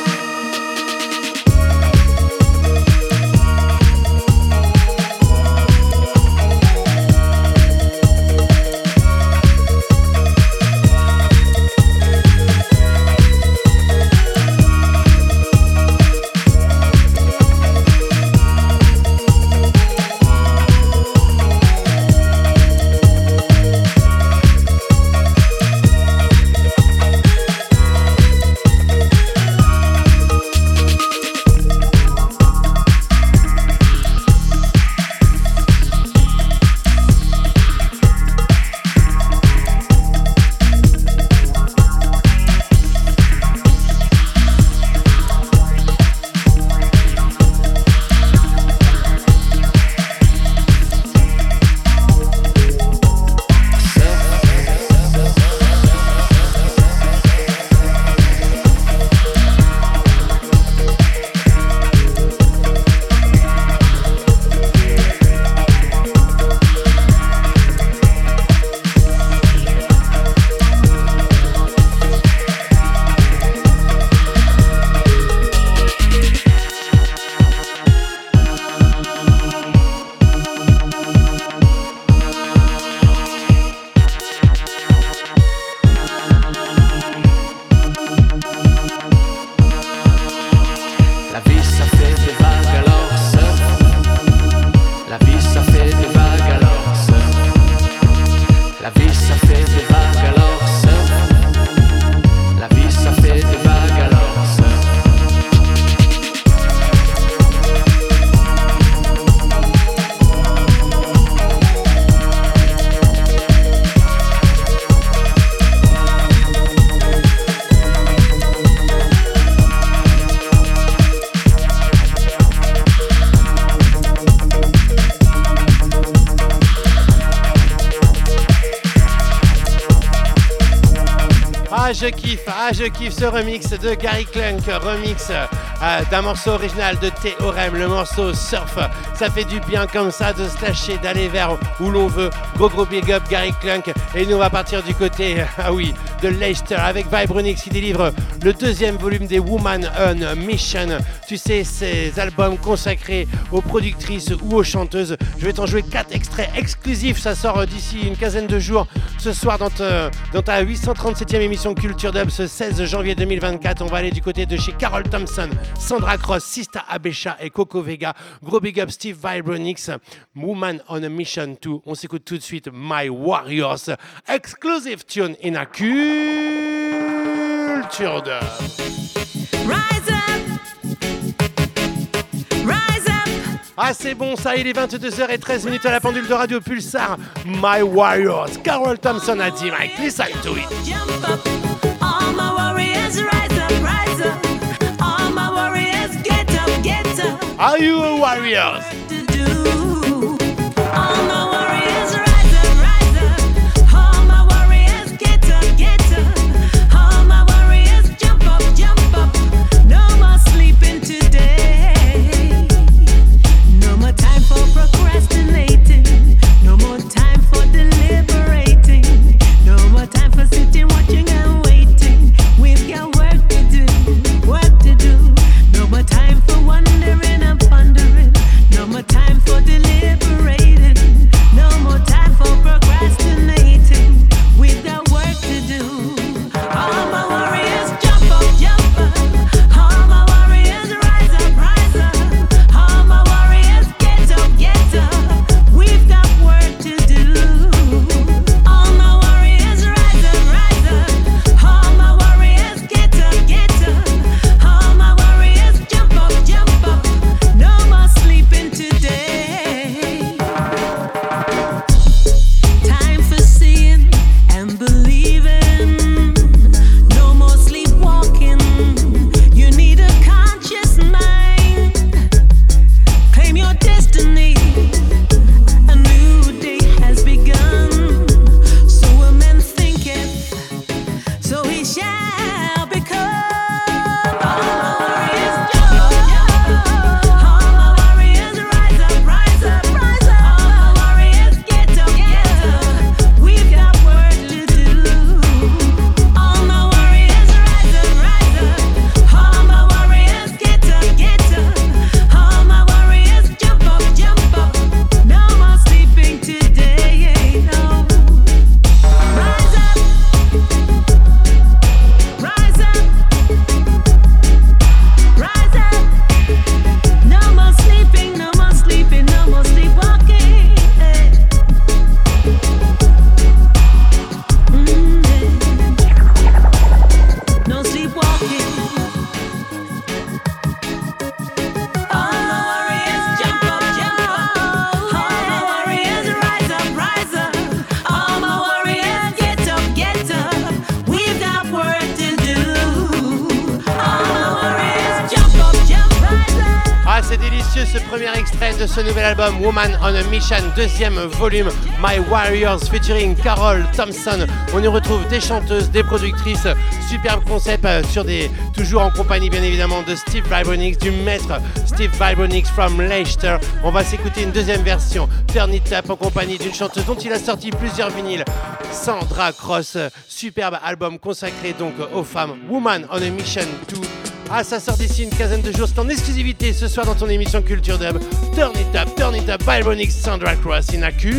Ah je kiffe, ah je kiffe ce remix de Gary Clunk, remix euh, d'un morceau original de Théorème, le morceau Surf. Ça fait du bien comme ça de se lâcher, d'aller vers où l'on veut. Gros gros big up Gary Clunk. Et nous on va partir du côté, *laughs* ah oui, de Leicester avec Vibronix qui délivre le deuxième volume des Woman on Mission. Tu sais, ces albums consacrés aux productrices ou aux chanteuses. Je vais t'en jouer quatre extraits exclusifs. Ça sort euh, d'ici une quinzaine de jours. Ce soir dans ta, dans ta 837e émission Culture Dub ce 16 janvier 2024. On va aller du côté de chez Carol Thompson, Sandra Cross, Sista Abesha et Coco Vega. Gros big up Steve Vibronix, Woman on a Mission 2. On s'écoute tout de suite My Warriors. Exclusive tune in a Culture. Rise up, rise up. Ah c'est bon ça, il est 22h13 minutes à la pendule de Radio Pulsar. My Warriors, Carol Thompson a dit Mike, listen to it. Are you a warriors? Ce premier extrait de ce nouvel album Woman on a Mission, deuxième volume My Warriors featuring Carol Thompson. On y retrouve des chanteuses, des productrices, superbe concept euh, sur des toujours en compagnie bien évidemment de Steve Vibronix, du maître Steve Vibronix from Leicester. On va s'écouter une deuxième version, Turn It Up en compagnie d'une chanteuse dont il a sorti plusieurs vinyles, Sandra Cross. Superbe album consacré donc aux femmes, Woman on a Mission 2. Ah, ça sort d'ici une quinzaine de jours. C'est en exclusivité ce soir dans ton émission Culture Dub. Turn it up, turn it up, Vibronix, Sandra Cross in a Culture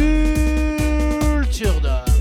Dub.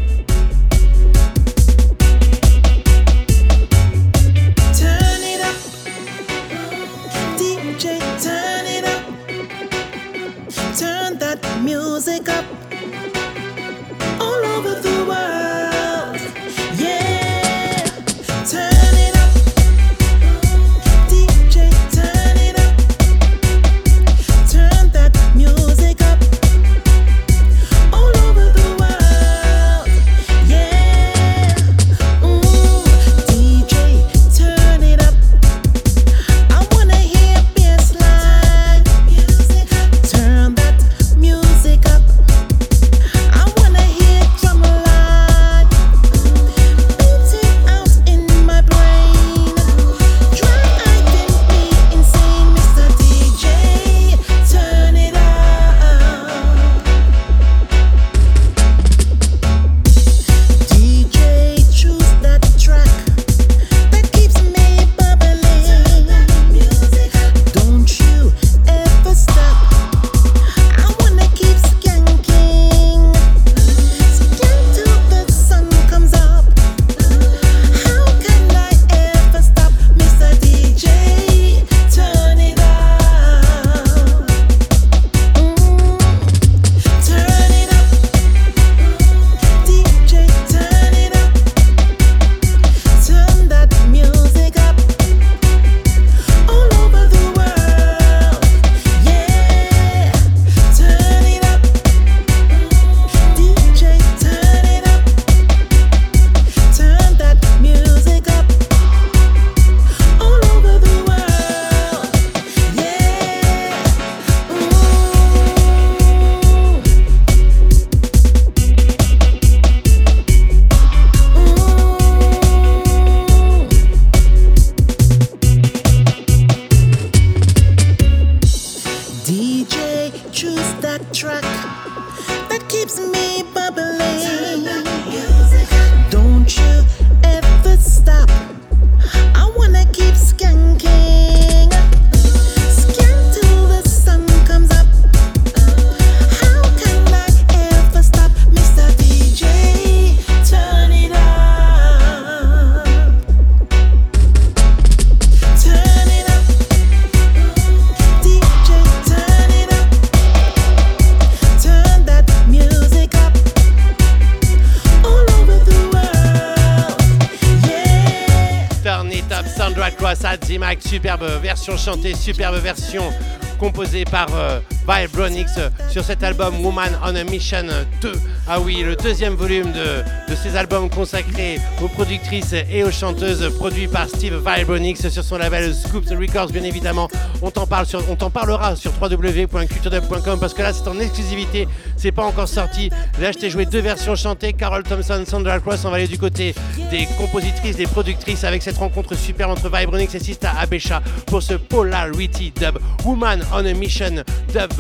superbe version composée par euh, Vibronix euh, sur cet album Woman on a Mission 2. Ah oui, le deuxième volume de, de ces albums consacrés aux productrices et aux chanteuses, produit par Steve Vibronix sur son label Scoops Records, bien évidemment. On t'en parle sur, on t'en parlera sur www.culturedub.com parce que là c'est en exclusivité, c'est pas encore sorti. Là je t'ai joué deux versions chantées, Carol Thompson, Sandra Cross. On va aller du côté des compositrices, des productrices avec cette rencontre super entre Vibronix et Sista Abesha pour ce Polarity Dub Woman on a Mission Dub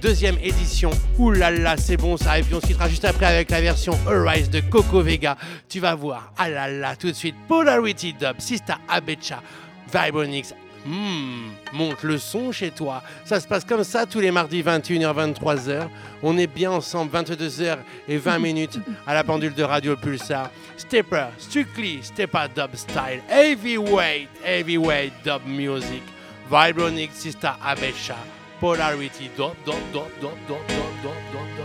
deuxième édition. Là là, c'est bon ça. Et puis on se quittera juste après avec la version Arise de Coco Vega. Tu vas voir. Ah là là, tout de suite. Polarity Dub, Sista Abecha, Vibronix. Hmm, monte le son chez toi. Ça se passe comme ça tous les mardis 21h, 23h. On est bien ensemble 22h et 20 *laughs* minutes à la pendule de Radio Pulsar. Stepper, strictly Stepper Dub Style. Heavyweight, heavyweight dub music. Vibronix, Sista Abecha. por RBT. Dot, dot, dot, dot, dot, dot, dot, dot.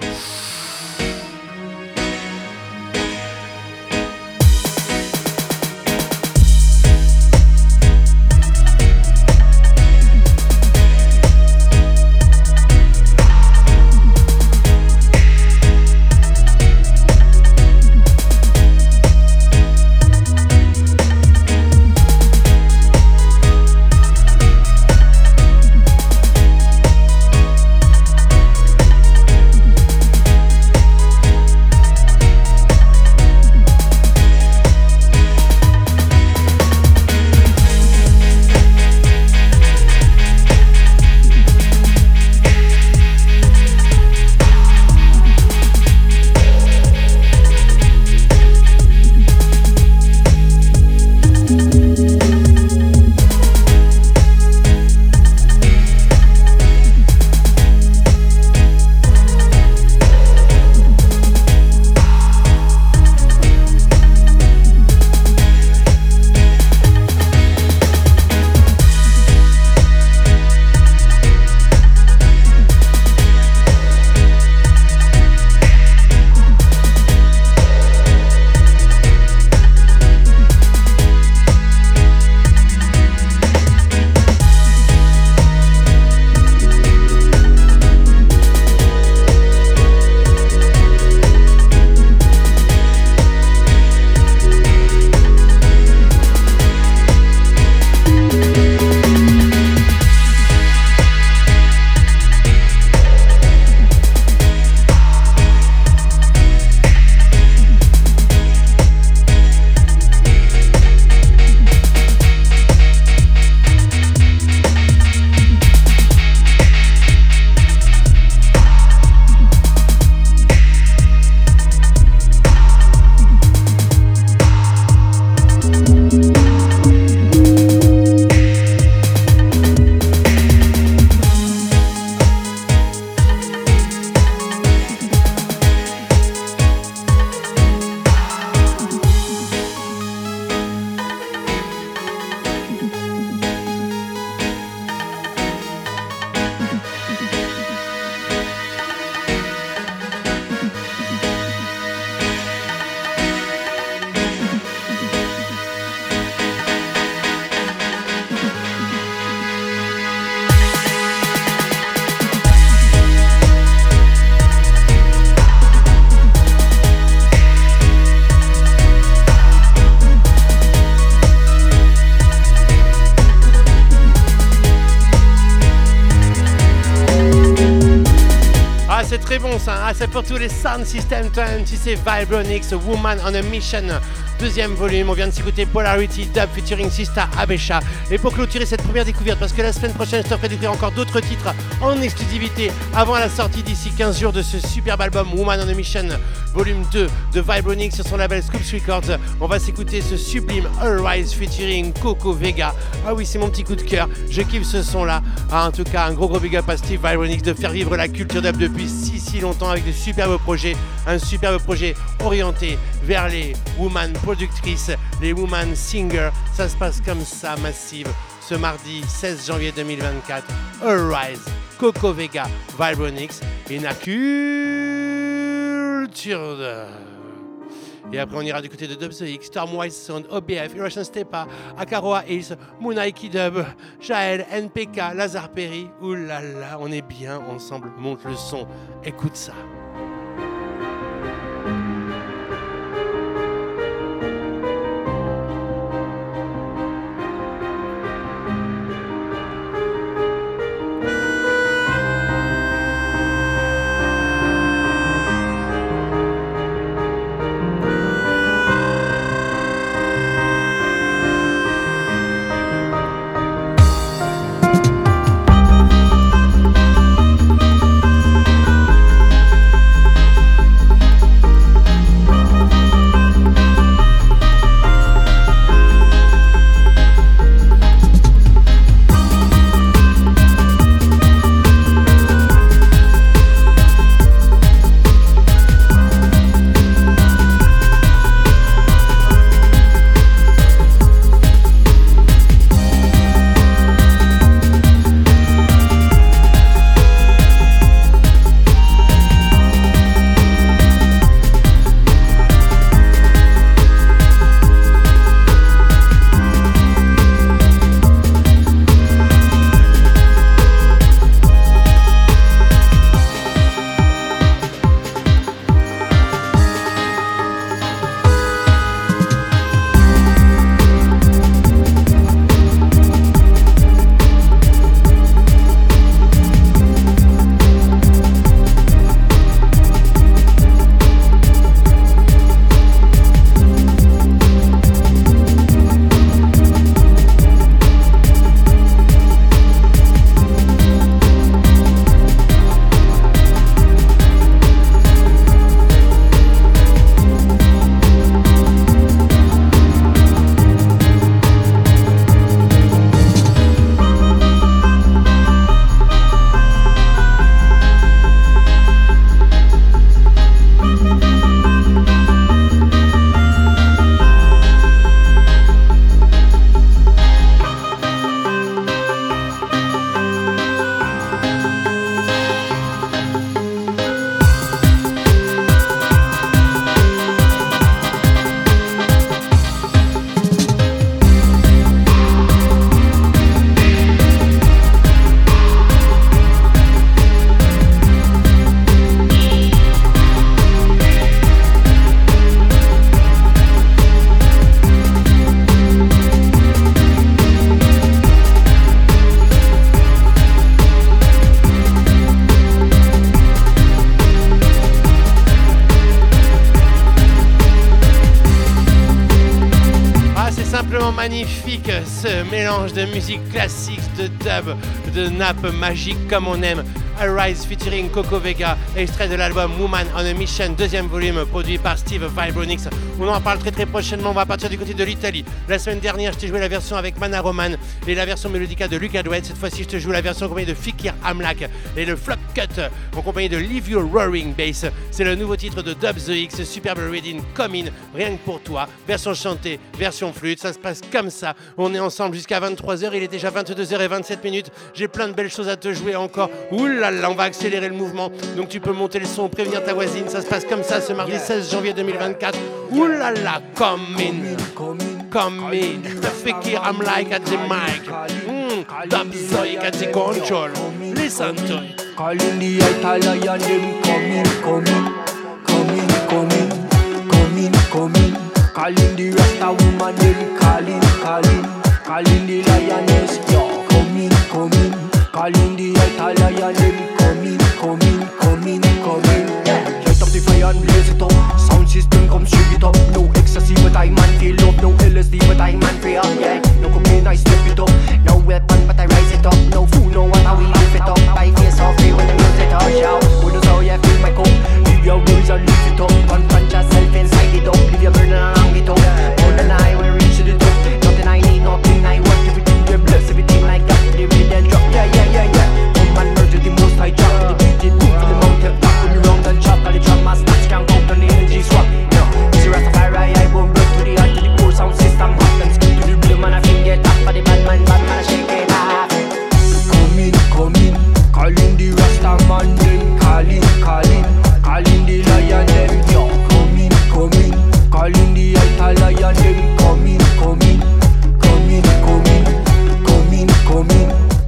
Très bon ça. Ah, c'est pour tous les sound system turn. Tu sais, Vibronix, Woman on a Mission. Deuxième volume, on vient de s'écouter Polarity Dub featuring Sista Abesha. Et pour clôturer cette première découverte, parce que la semaine prochaine, je te ferai découvrir encore d'autres titres en exclusivité avant la sortie d'ici 15 jours de ce superbe album Woman on a Mission, volume 2 de Vibronix sur son label Scoops Records. On va s'écouter ce sublime All Rise featuring Coco Vega. Ah oui, c'est mon petit coup de cœur. Je kiffe ce son-là. Ah, en tout cas, un gros gros big up à Steve Vibronix de faire vivre la culture dub depuis si si longtemps avec de superbes projets. Un superbe projet orienté vers les woman productrices, les woman singers. Ça se passe comme ça, massive. Ce mardi 16 janvier 2024, All Rise, Coco Vega, Vibronix et la culture dub. Et après, on ira du côté de Dub Stormwise Sound, OBF, Russian Stepa, Akaroa Hills, Munaiki Dub, Jaël, NPK, Lazare Perry. Là, on est bien ensemble. Monte le son. Écoute ça. De musique classique, de dub, de nappe magique comme on aime. Arise featuring Coco Vega, extrait de l'album Woman on a Mission, deuxième volume produit par Steve Vibronix. On en parle très très prochainement, on va partir du côté de l'Italie. La semaine dernière, je t'ai joué la version avec Mana Roman et la version mélodica de Luca Duet. Cette fois-ci, je te joue la version en compagnie de Fikir Amlak et le Flop Cut en compagnie de Leave Your Roaring Bass. C'est le nouveau titre de Dub The X, superbe reading Come rien que pour toi. Version chantée, version flûte, ça se passe comme ça. On est ensemble jusqu'à 23h, il est déjà 22h27 minutes. J'ai plein de belles choses à te jouer encore. Ouh là là, on va accélérer le mouvement. Donc tu peux monter le son, prévenir ta voisine. Ça se passe comme ça ce mardi 16 janvier 2024. Ouh là là, come in. Come in. Fikir Amlak at the mic. Mm, X at the control. Listen to it. Calling the Italian, them coming, coming, coming, coming, coming, coming. Calling the Rasta woman, them calling, calling, calling the lioness, yo, coming, coming. Calling the Italian, them coming, coming, coming Light up the fire and blaze it up. Sound system come shake it up. No ecstasy but I man feel love. No LSD but I man feel yeah. No cocaine I step it up. No weapon but I rise it up. No food no water, we will lift it up. I feel so free when the music up shout What is how you feel my cup Leave your worries and lift it up. One yourself inside it up. Leave your burden and hang it up. More than I will reach to the top. Nothing I need, nothing I want. Everything you bless, everything I got Leave it and drop. Yeah, yeah, yeah, yeah. I drop But if you didn't move for the moment kept locked When you're wrong done chop Gotta drop my stats Can't go down the energy swap. No, it's a fire, I won't break to the heart To the core sound system. Hot and skip to the rhythm And I finger tap For the bad man, bad man I shake it off. Come in, come in Call in the Rastaman then Call in, call in Call in the lion then Yo, come in, come in Call in the altar lion then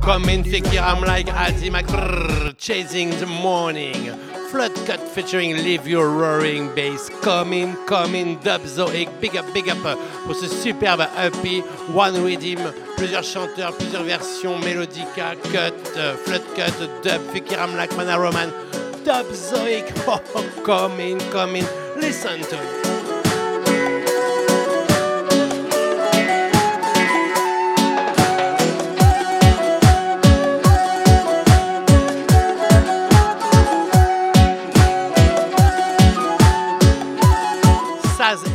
Coming Fikir, I'm like grrr, chasing the morning. Flood cut featuring Leave Your Roaring Bass. Coming, coming, dub Zoic. Big up, big up pour ce superbe EP. One Rhythm, plusieurs chanteurs, plusieurs versions. Melodica, cut, euh, flood cut, dub, Fikir, I'm like Mana Roman. Dub Zoic, oh, *laughs* oh, coming, coming. Listen to it.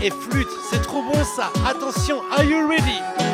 Et flûte, c'est trop bon ça. Attention, are you ready?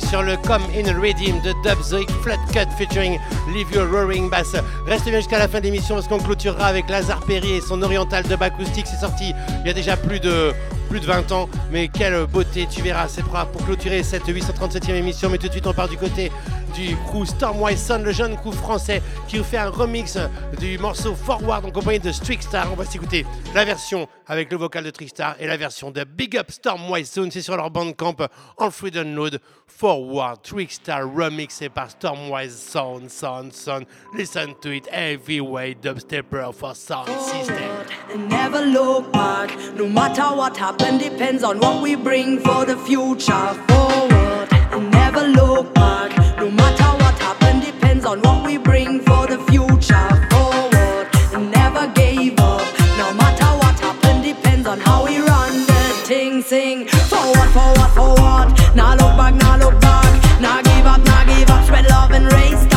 Sur le Come in Redeem de Dub Zoic Flat Cut featuring Leave Your Roaring Bass. Restez bien jusqu'à la fin de l'émission parce qu'on clôturera avec Lazare Perry et son oriental dub acoustique. C'est sorti il y a déjà plus de, plus de 20 ans, mais quelle beauté, tu verras. C'est pour clôturer cette 837e émission, mais tout de suite on part du côté du crew Stormwise Son, le jeune crew français qui vous fait un remix du morceau Forward en compagnie de Trickstar. On va s'écouter la version avec le vocal de Trickstar et la version de Big Up Stormwise Son. C'est sur leur bandcamp en free download. Forward Trickstar remixé par Stormwise Son, Son, Son. Listen to it heavyweight dubstepper for sound system. never look back. No matter what happened, depends on what we bring for the future. Forward never look back. No matter what happened, depends on what we bring for the future. Forward and never gave up. No matter what happened, depends on how we run the thing. Sing forward, forward, forward. Now look back, now look back. Now give up, now give up. Spread love and raise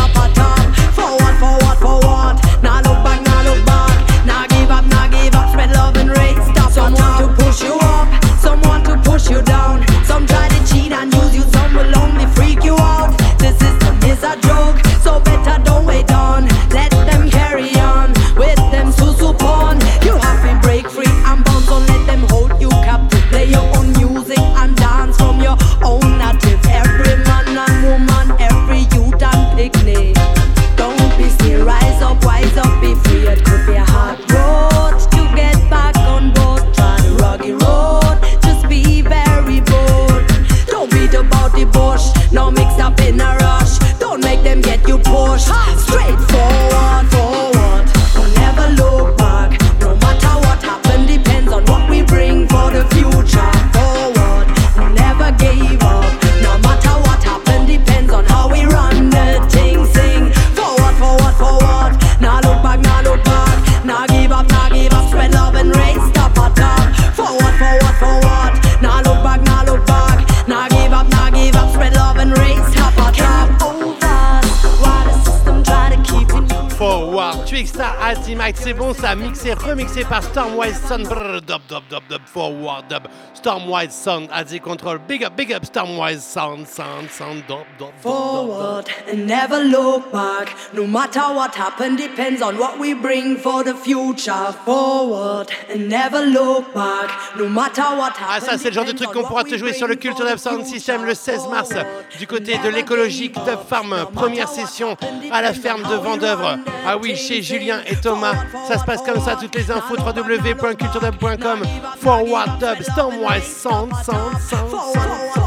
Star Ultimate, c'est bon ça, mixé, remixé par Stormwise Sound, brrr, dub, dub, dub, dub, forward, dub, Stormwise Sound, the control, big up, big up, Stormwise Sound, sound, sound, dub, dub, dub. Forward and never look back. No matter what happens, depends on what we bring for the future. Forward and never look back. No matter what Ah happens. ça c'est le genre de truc qu'on pourra te jouer sur le Culture Sound System le 16 mars du côté de l'écologique Dub Farm, première session à la ferme de Vendœuvre. Ah oui, chez Et Thomas, ça se passe comme ça, toutes les infos www.culturedub.com Forward Dub, Stormwise Sound, Sound, Sound, Sound.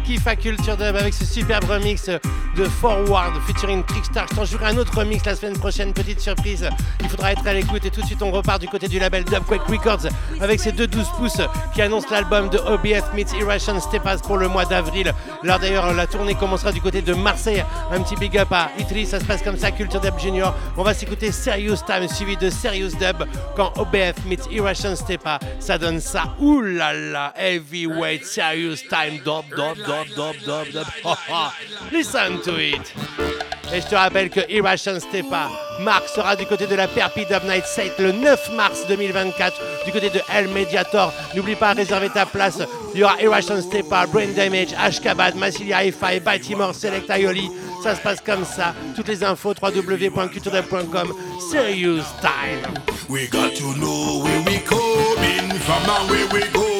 Kiffe à Culture Dub avec ce superbe remix de Forward featuring Trickstar. Je t'en jurerai un autre remix la semaine prochaine, petite surprise. Il faudra être à l'écoute et tout de suite on repart du côté du label Dubquake Records avec ces deux 12 pouces qui annoncent l'album de OBF meets Irration Stepas pour le mois d'avril. Là d'ailleurs, la tournée commencera du côté de Marseille. Un petit big up à Italy, ça se passe comme ça, Culture Dub Junior. On va s'écouter Serious Time suivi de Serious Dub quand OBF meets Irration Stepa. Ça donne ça. Ouh heavyweight Serious Time. Dub, dub, dub, dub. Ha, ha. Listen to it. Et je te rappelle que Irration Stepa, Marc sera du côté de la Perpi Dub Night le 9 mars 2024, du côté de El Mediator. N'oublie pas réserver ta place. Il y aura Irration Stepa, Brain Damage, Ashkabad, Massilia Hi-Fi, Baltimore, Select Aioli. Ça se passe comme ça. Toutes les infos www.culturedub.com. Serious Time. We got to know where we coming from and where we going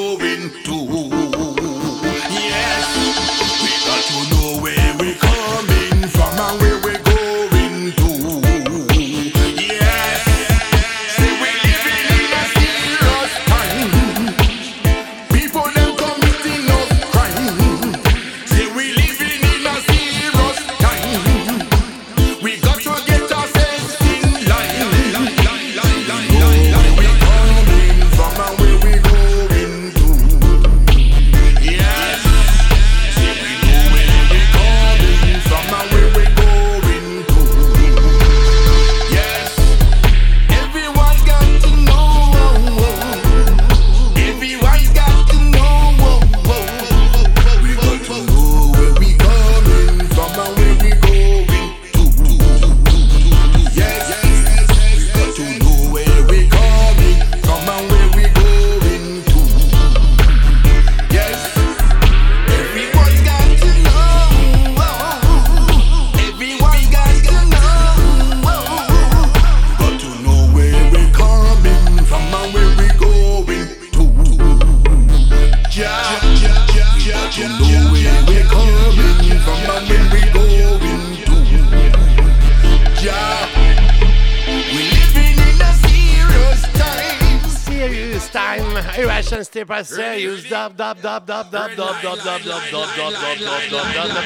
Dub dub dub dub dub dub dub dub dub dub dub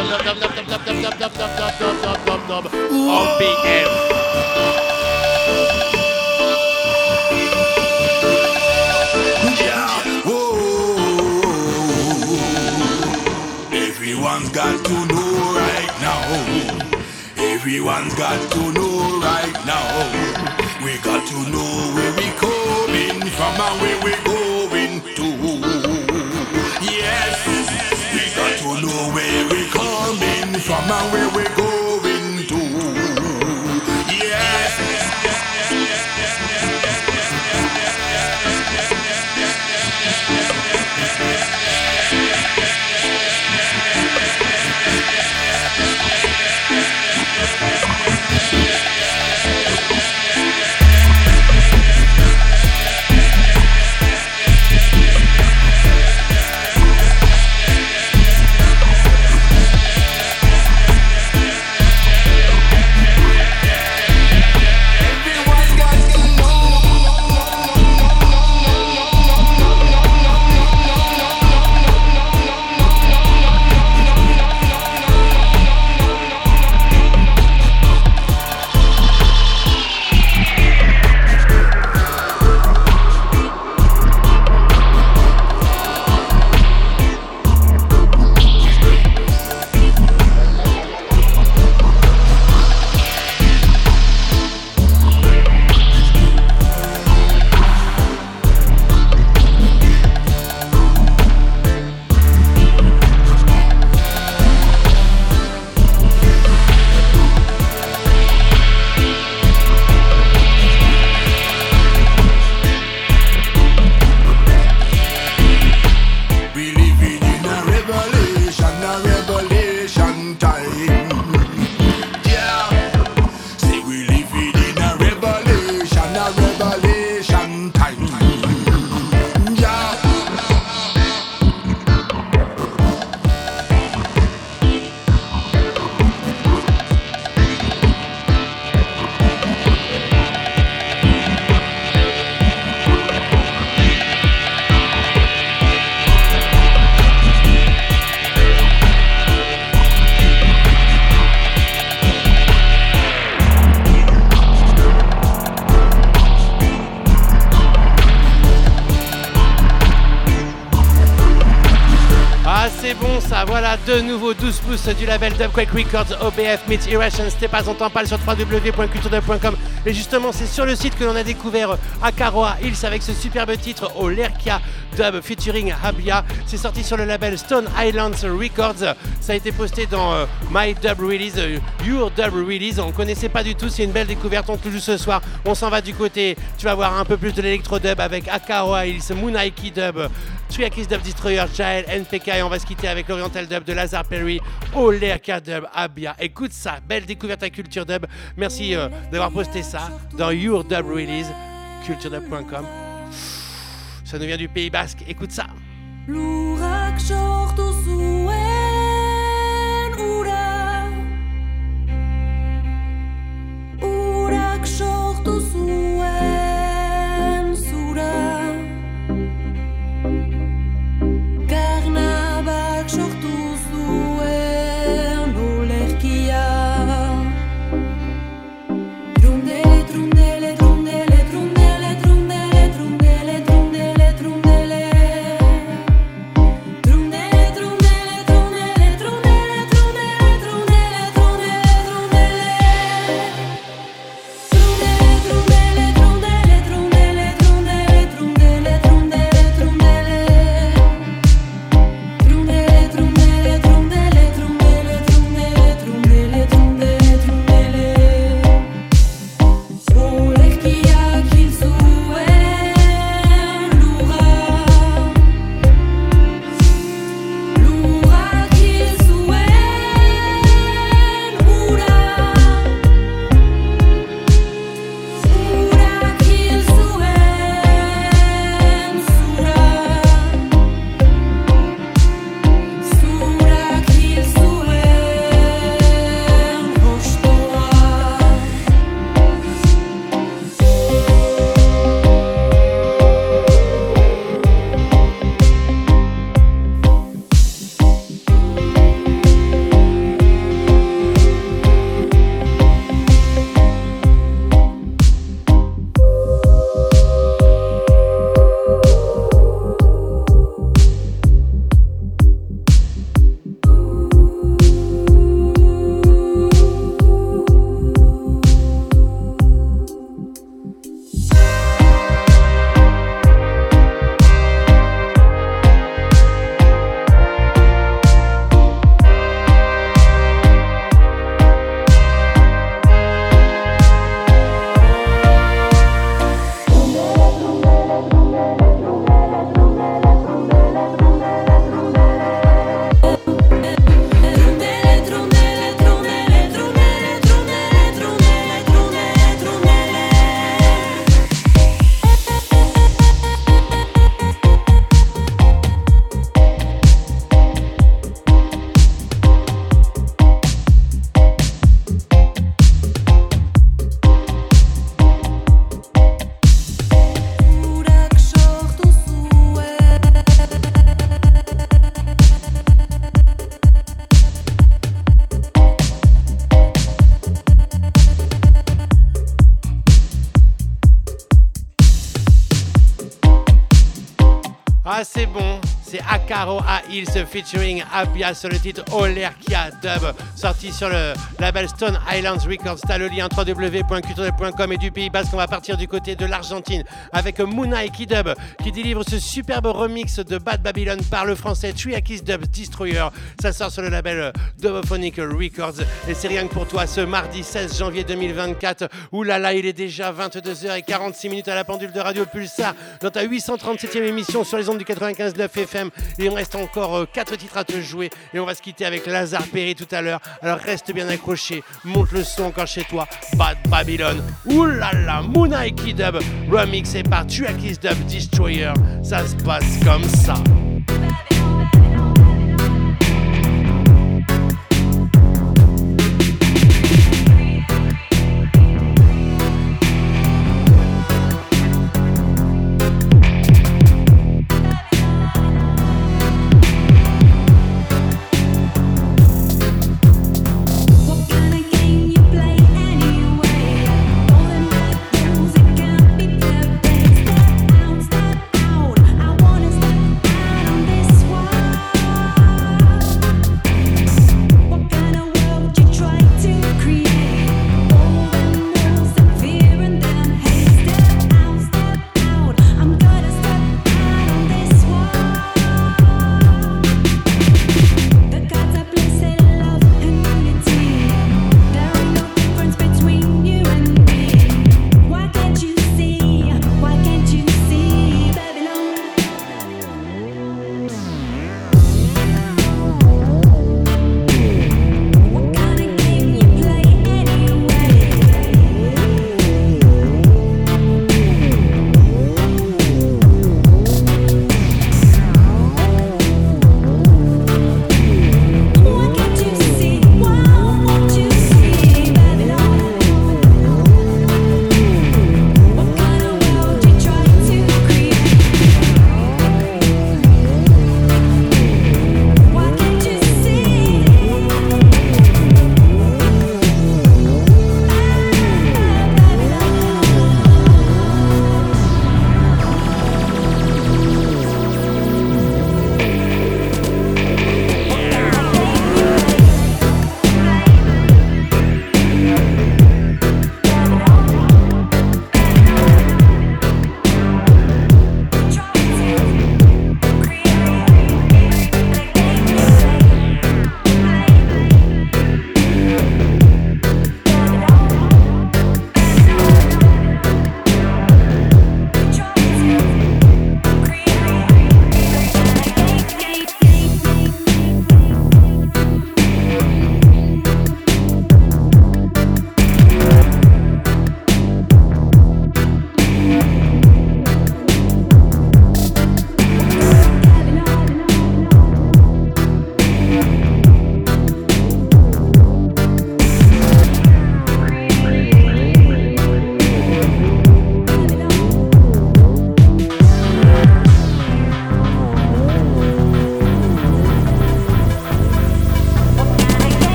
dub dub dub dub dub dub. On BM. Everyone's got to know right now. Everyone's got to know right now. We got to know where we coming from and where we My where we nouveau 12 pouces du label Dubquake Records OBF Meets Irration. C'était pas t'en parle sur www.culturedub.com. Et justement, c'est sur le site que l'on a découvert Akaroa Hills avec ce superbe titre au Lerkia Dub featuring Habia. C'est sorti sur le label Stone Islands Records. Ça a été posté dans euh, My Dub Release, euh, Your Dub Release. On connaissait pas du tout, c'est une belle découverte. On joue ce soir. On s'en va du côté, tu vas voir un peu plus de l'électro dub avec Akaroa Hills, Moonike Dub. Triakis Dub Destroyer, Jael, NPK et on va se quitter avec l'Oriental Dub de Lazar Perry, Olerka Dub, Abia. Écoute ça, belle découverte à Culture Dub. Merci euh, d'avoir posté ça dans Your Dub Release, culturedub.com. Ça nous vient du Pays Basque, écoute ça. Sortu zuen Akaro A Hills featuring Abia sur le titre Olerkia Dub, sorti sur le label Stone Islands Records. T'as le lien www.culturel.com et du Pays Basque. On va partir du côté de l'Argentine avec Mouna Dub qui délivre ce superbe remix de Bad Babylon par le français Triakis Dub Destroyer. Ça sort sur le label Dubophonic Records. Et c'est rien que pour toi ce mardi 16 janvier 2024. Ouh là là, il est déjà 22h46 minutes à la pendule de Radio Pulsar dans ta 837e émission sur les ondes du 95.9 FM. Me reste encore 4 titres à te jouer. Et on va se quitter avec Lazare Perry tout à l'heure. Alors reste bien accroché, monte le son encore chez toi. Bad Babylon. Ouh là là, Moonike Dub, remixé par Tuakis Dub Destroyer. Ça se passe comme ça.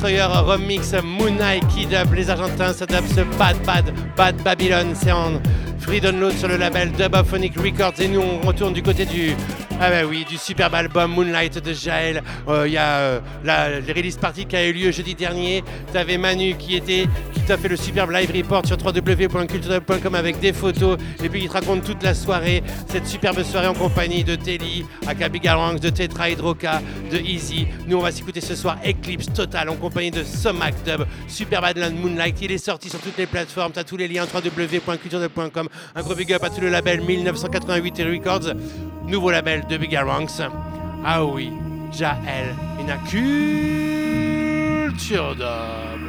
Destroyer remix Moonlight Kid Dub, les Argentins dub ce Bad Bad Bad Babylon, c'est en free download sur le label Dubophonic Records et nous on retourne du côté du ah bah oui du superbe album Moonlight de Jaël. Euh, Il y a euh, la release party qui a eu lieu jeudi dernier. T'avais Manu qui était qui t'a fait le superbe live report sur www.culturedub.com avec des photos et puis il te raconte toute la soirée, cette superbe soirée en compagnie de Telly, Aka Big Aranx, de Tetra Hydroca, de Easy. Nous on va s'écouter ce soir Eclipse Total en compagnie de Somac Dub, Super Badland Moonlight. Il est sorti sur toutes les plateformes, t'as tous les liens www.culturedub.com. Un gros big up à tout le label 1988 Records, nouveau label de Big Aranx. Ah oui, Jaël, une culture dub.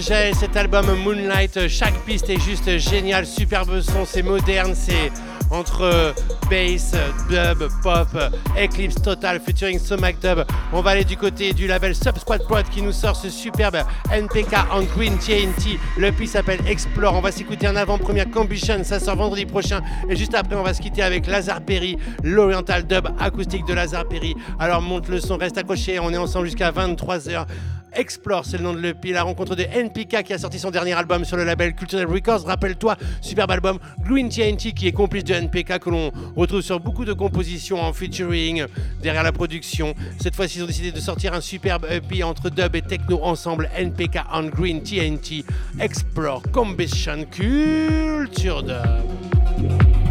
Jaël, cet album Moonlight. Chaque piste est juste géniale, superbe son, c'est moderne, c'est entre euh, bass, dub, pop, Eclipse Total featuring Somac Dub. On va aller du côté du label Sub Squad Prod qui nous sort ce superbe NPK en Green TNT. Le piece s'appelle Explore. On va s'écouter en avant-première Combustion, ça sort vendredi prochain. Et juste après, on va se quitter avec Lazar Perry, l'Oriental Dub acoustique de Lazar Perry. Alors monte le son, reste accroché, on est ensemble jusqu'à 23h. Explore, c'est le nom de l'EP, la rencontre de NPK qui a sorti son dernier album sur le label Cultural Records. Rappelle-toi, superbe album Green TNT qui est complice de NPK que l'on retrouve sur beaucoup de compositions en featuring derrière la production. Cette fois-ci, ils ont décidé de sortir un superbe EP entre dub et techno ensemble. NPK on Green TNT. Explore Combustion Culture Dub.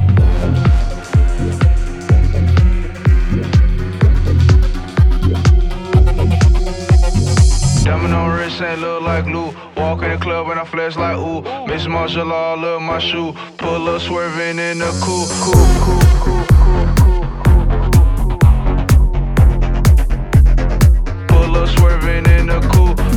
On wrist ain't look like glue. Walk in the club and I flash like ooh. Miss Marshall all love my shoe. Pull up swerving in the cool, cool, cool, cool, up swerving in the cool.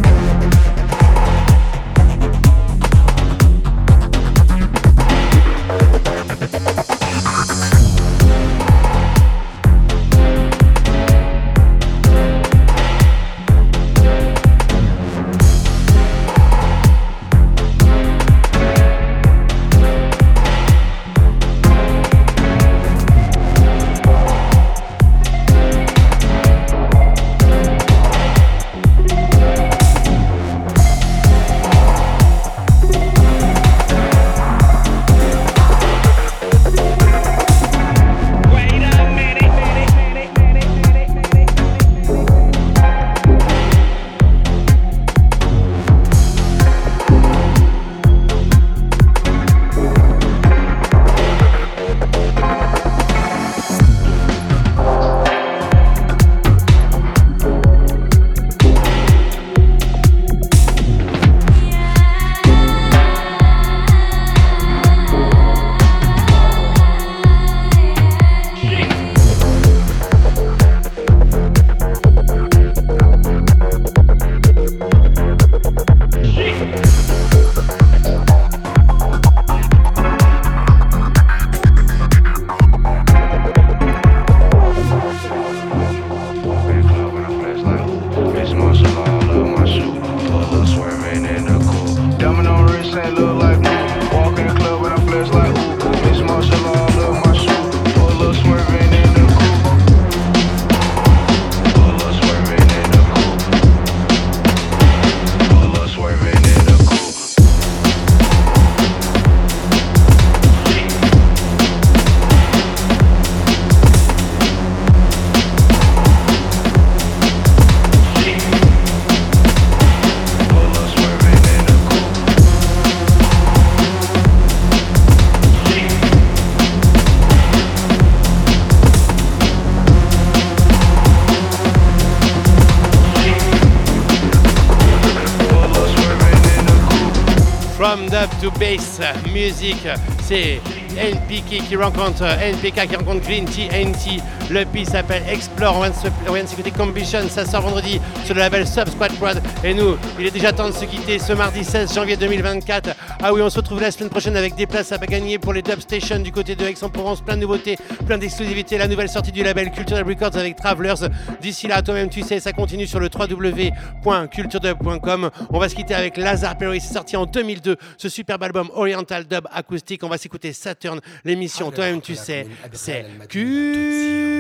From dub to bass music, c'est NPK qui rencontre NPK qui rencontre Green TNT. Le P s'appelle Explore. On vient de se- on vient de s'écouter Combustion. Ça sort vendredi sur le label Sub Squad Prod. Et nous, il est déjà temps de se quitter ce mardi 16 janvier 2024. Ah oui, on se retrouve la semaine prochaine avec des places à gagner pour les Dub Station du côté de Aix-en-Provence. Plein de nouveautés, plein d'exclusivités. La nouvelle sortie du label Cultural Records avec Travelers. D'ici là, toi-même, tu sais, ça continue sur le www.culturedub.com. On va se quitter avec Lazar Perry. C'est sorti en 2002. Ce superbe album Oriental Dub acoustique. On va s'écouter Saturn. L'émission, toi-même, tu sais, c'est Culture.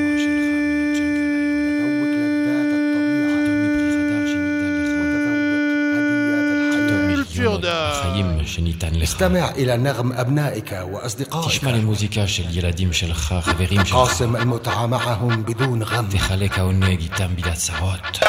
استمع إلى نغم أبنائك وأصدقائك תשמע למוזיקה של ילדים שלך, חברים שלך. قاسم المتعة معهم بدون غم תחלק העונג איתם בלי הצעות.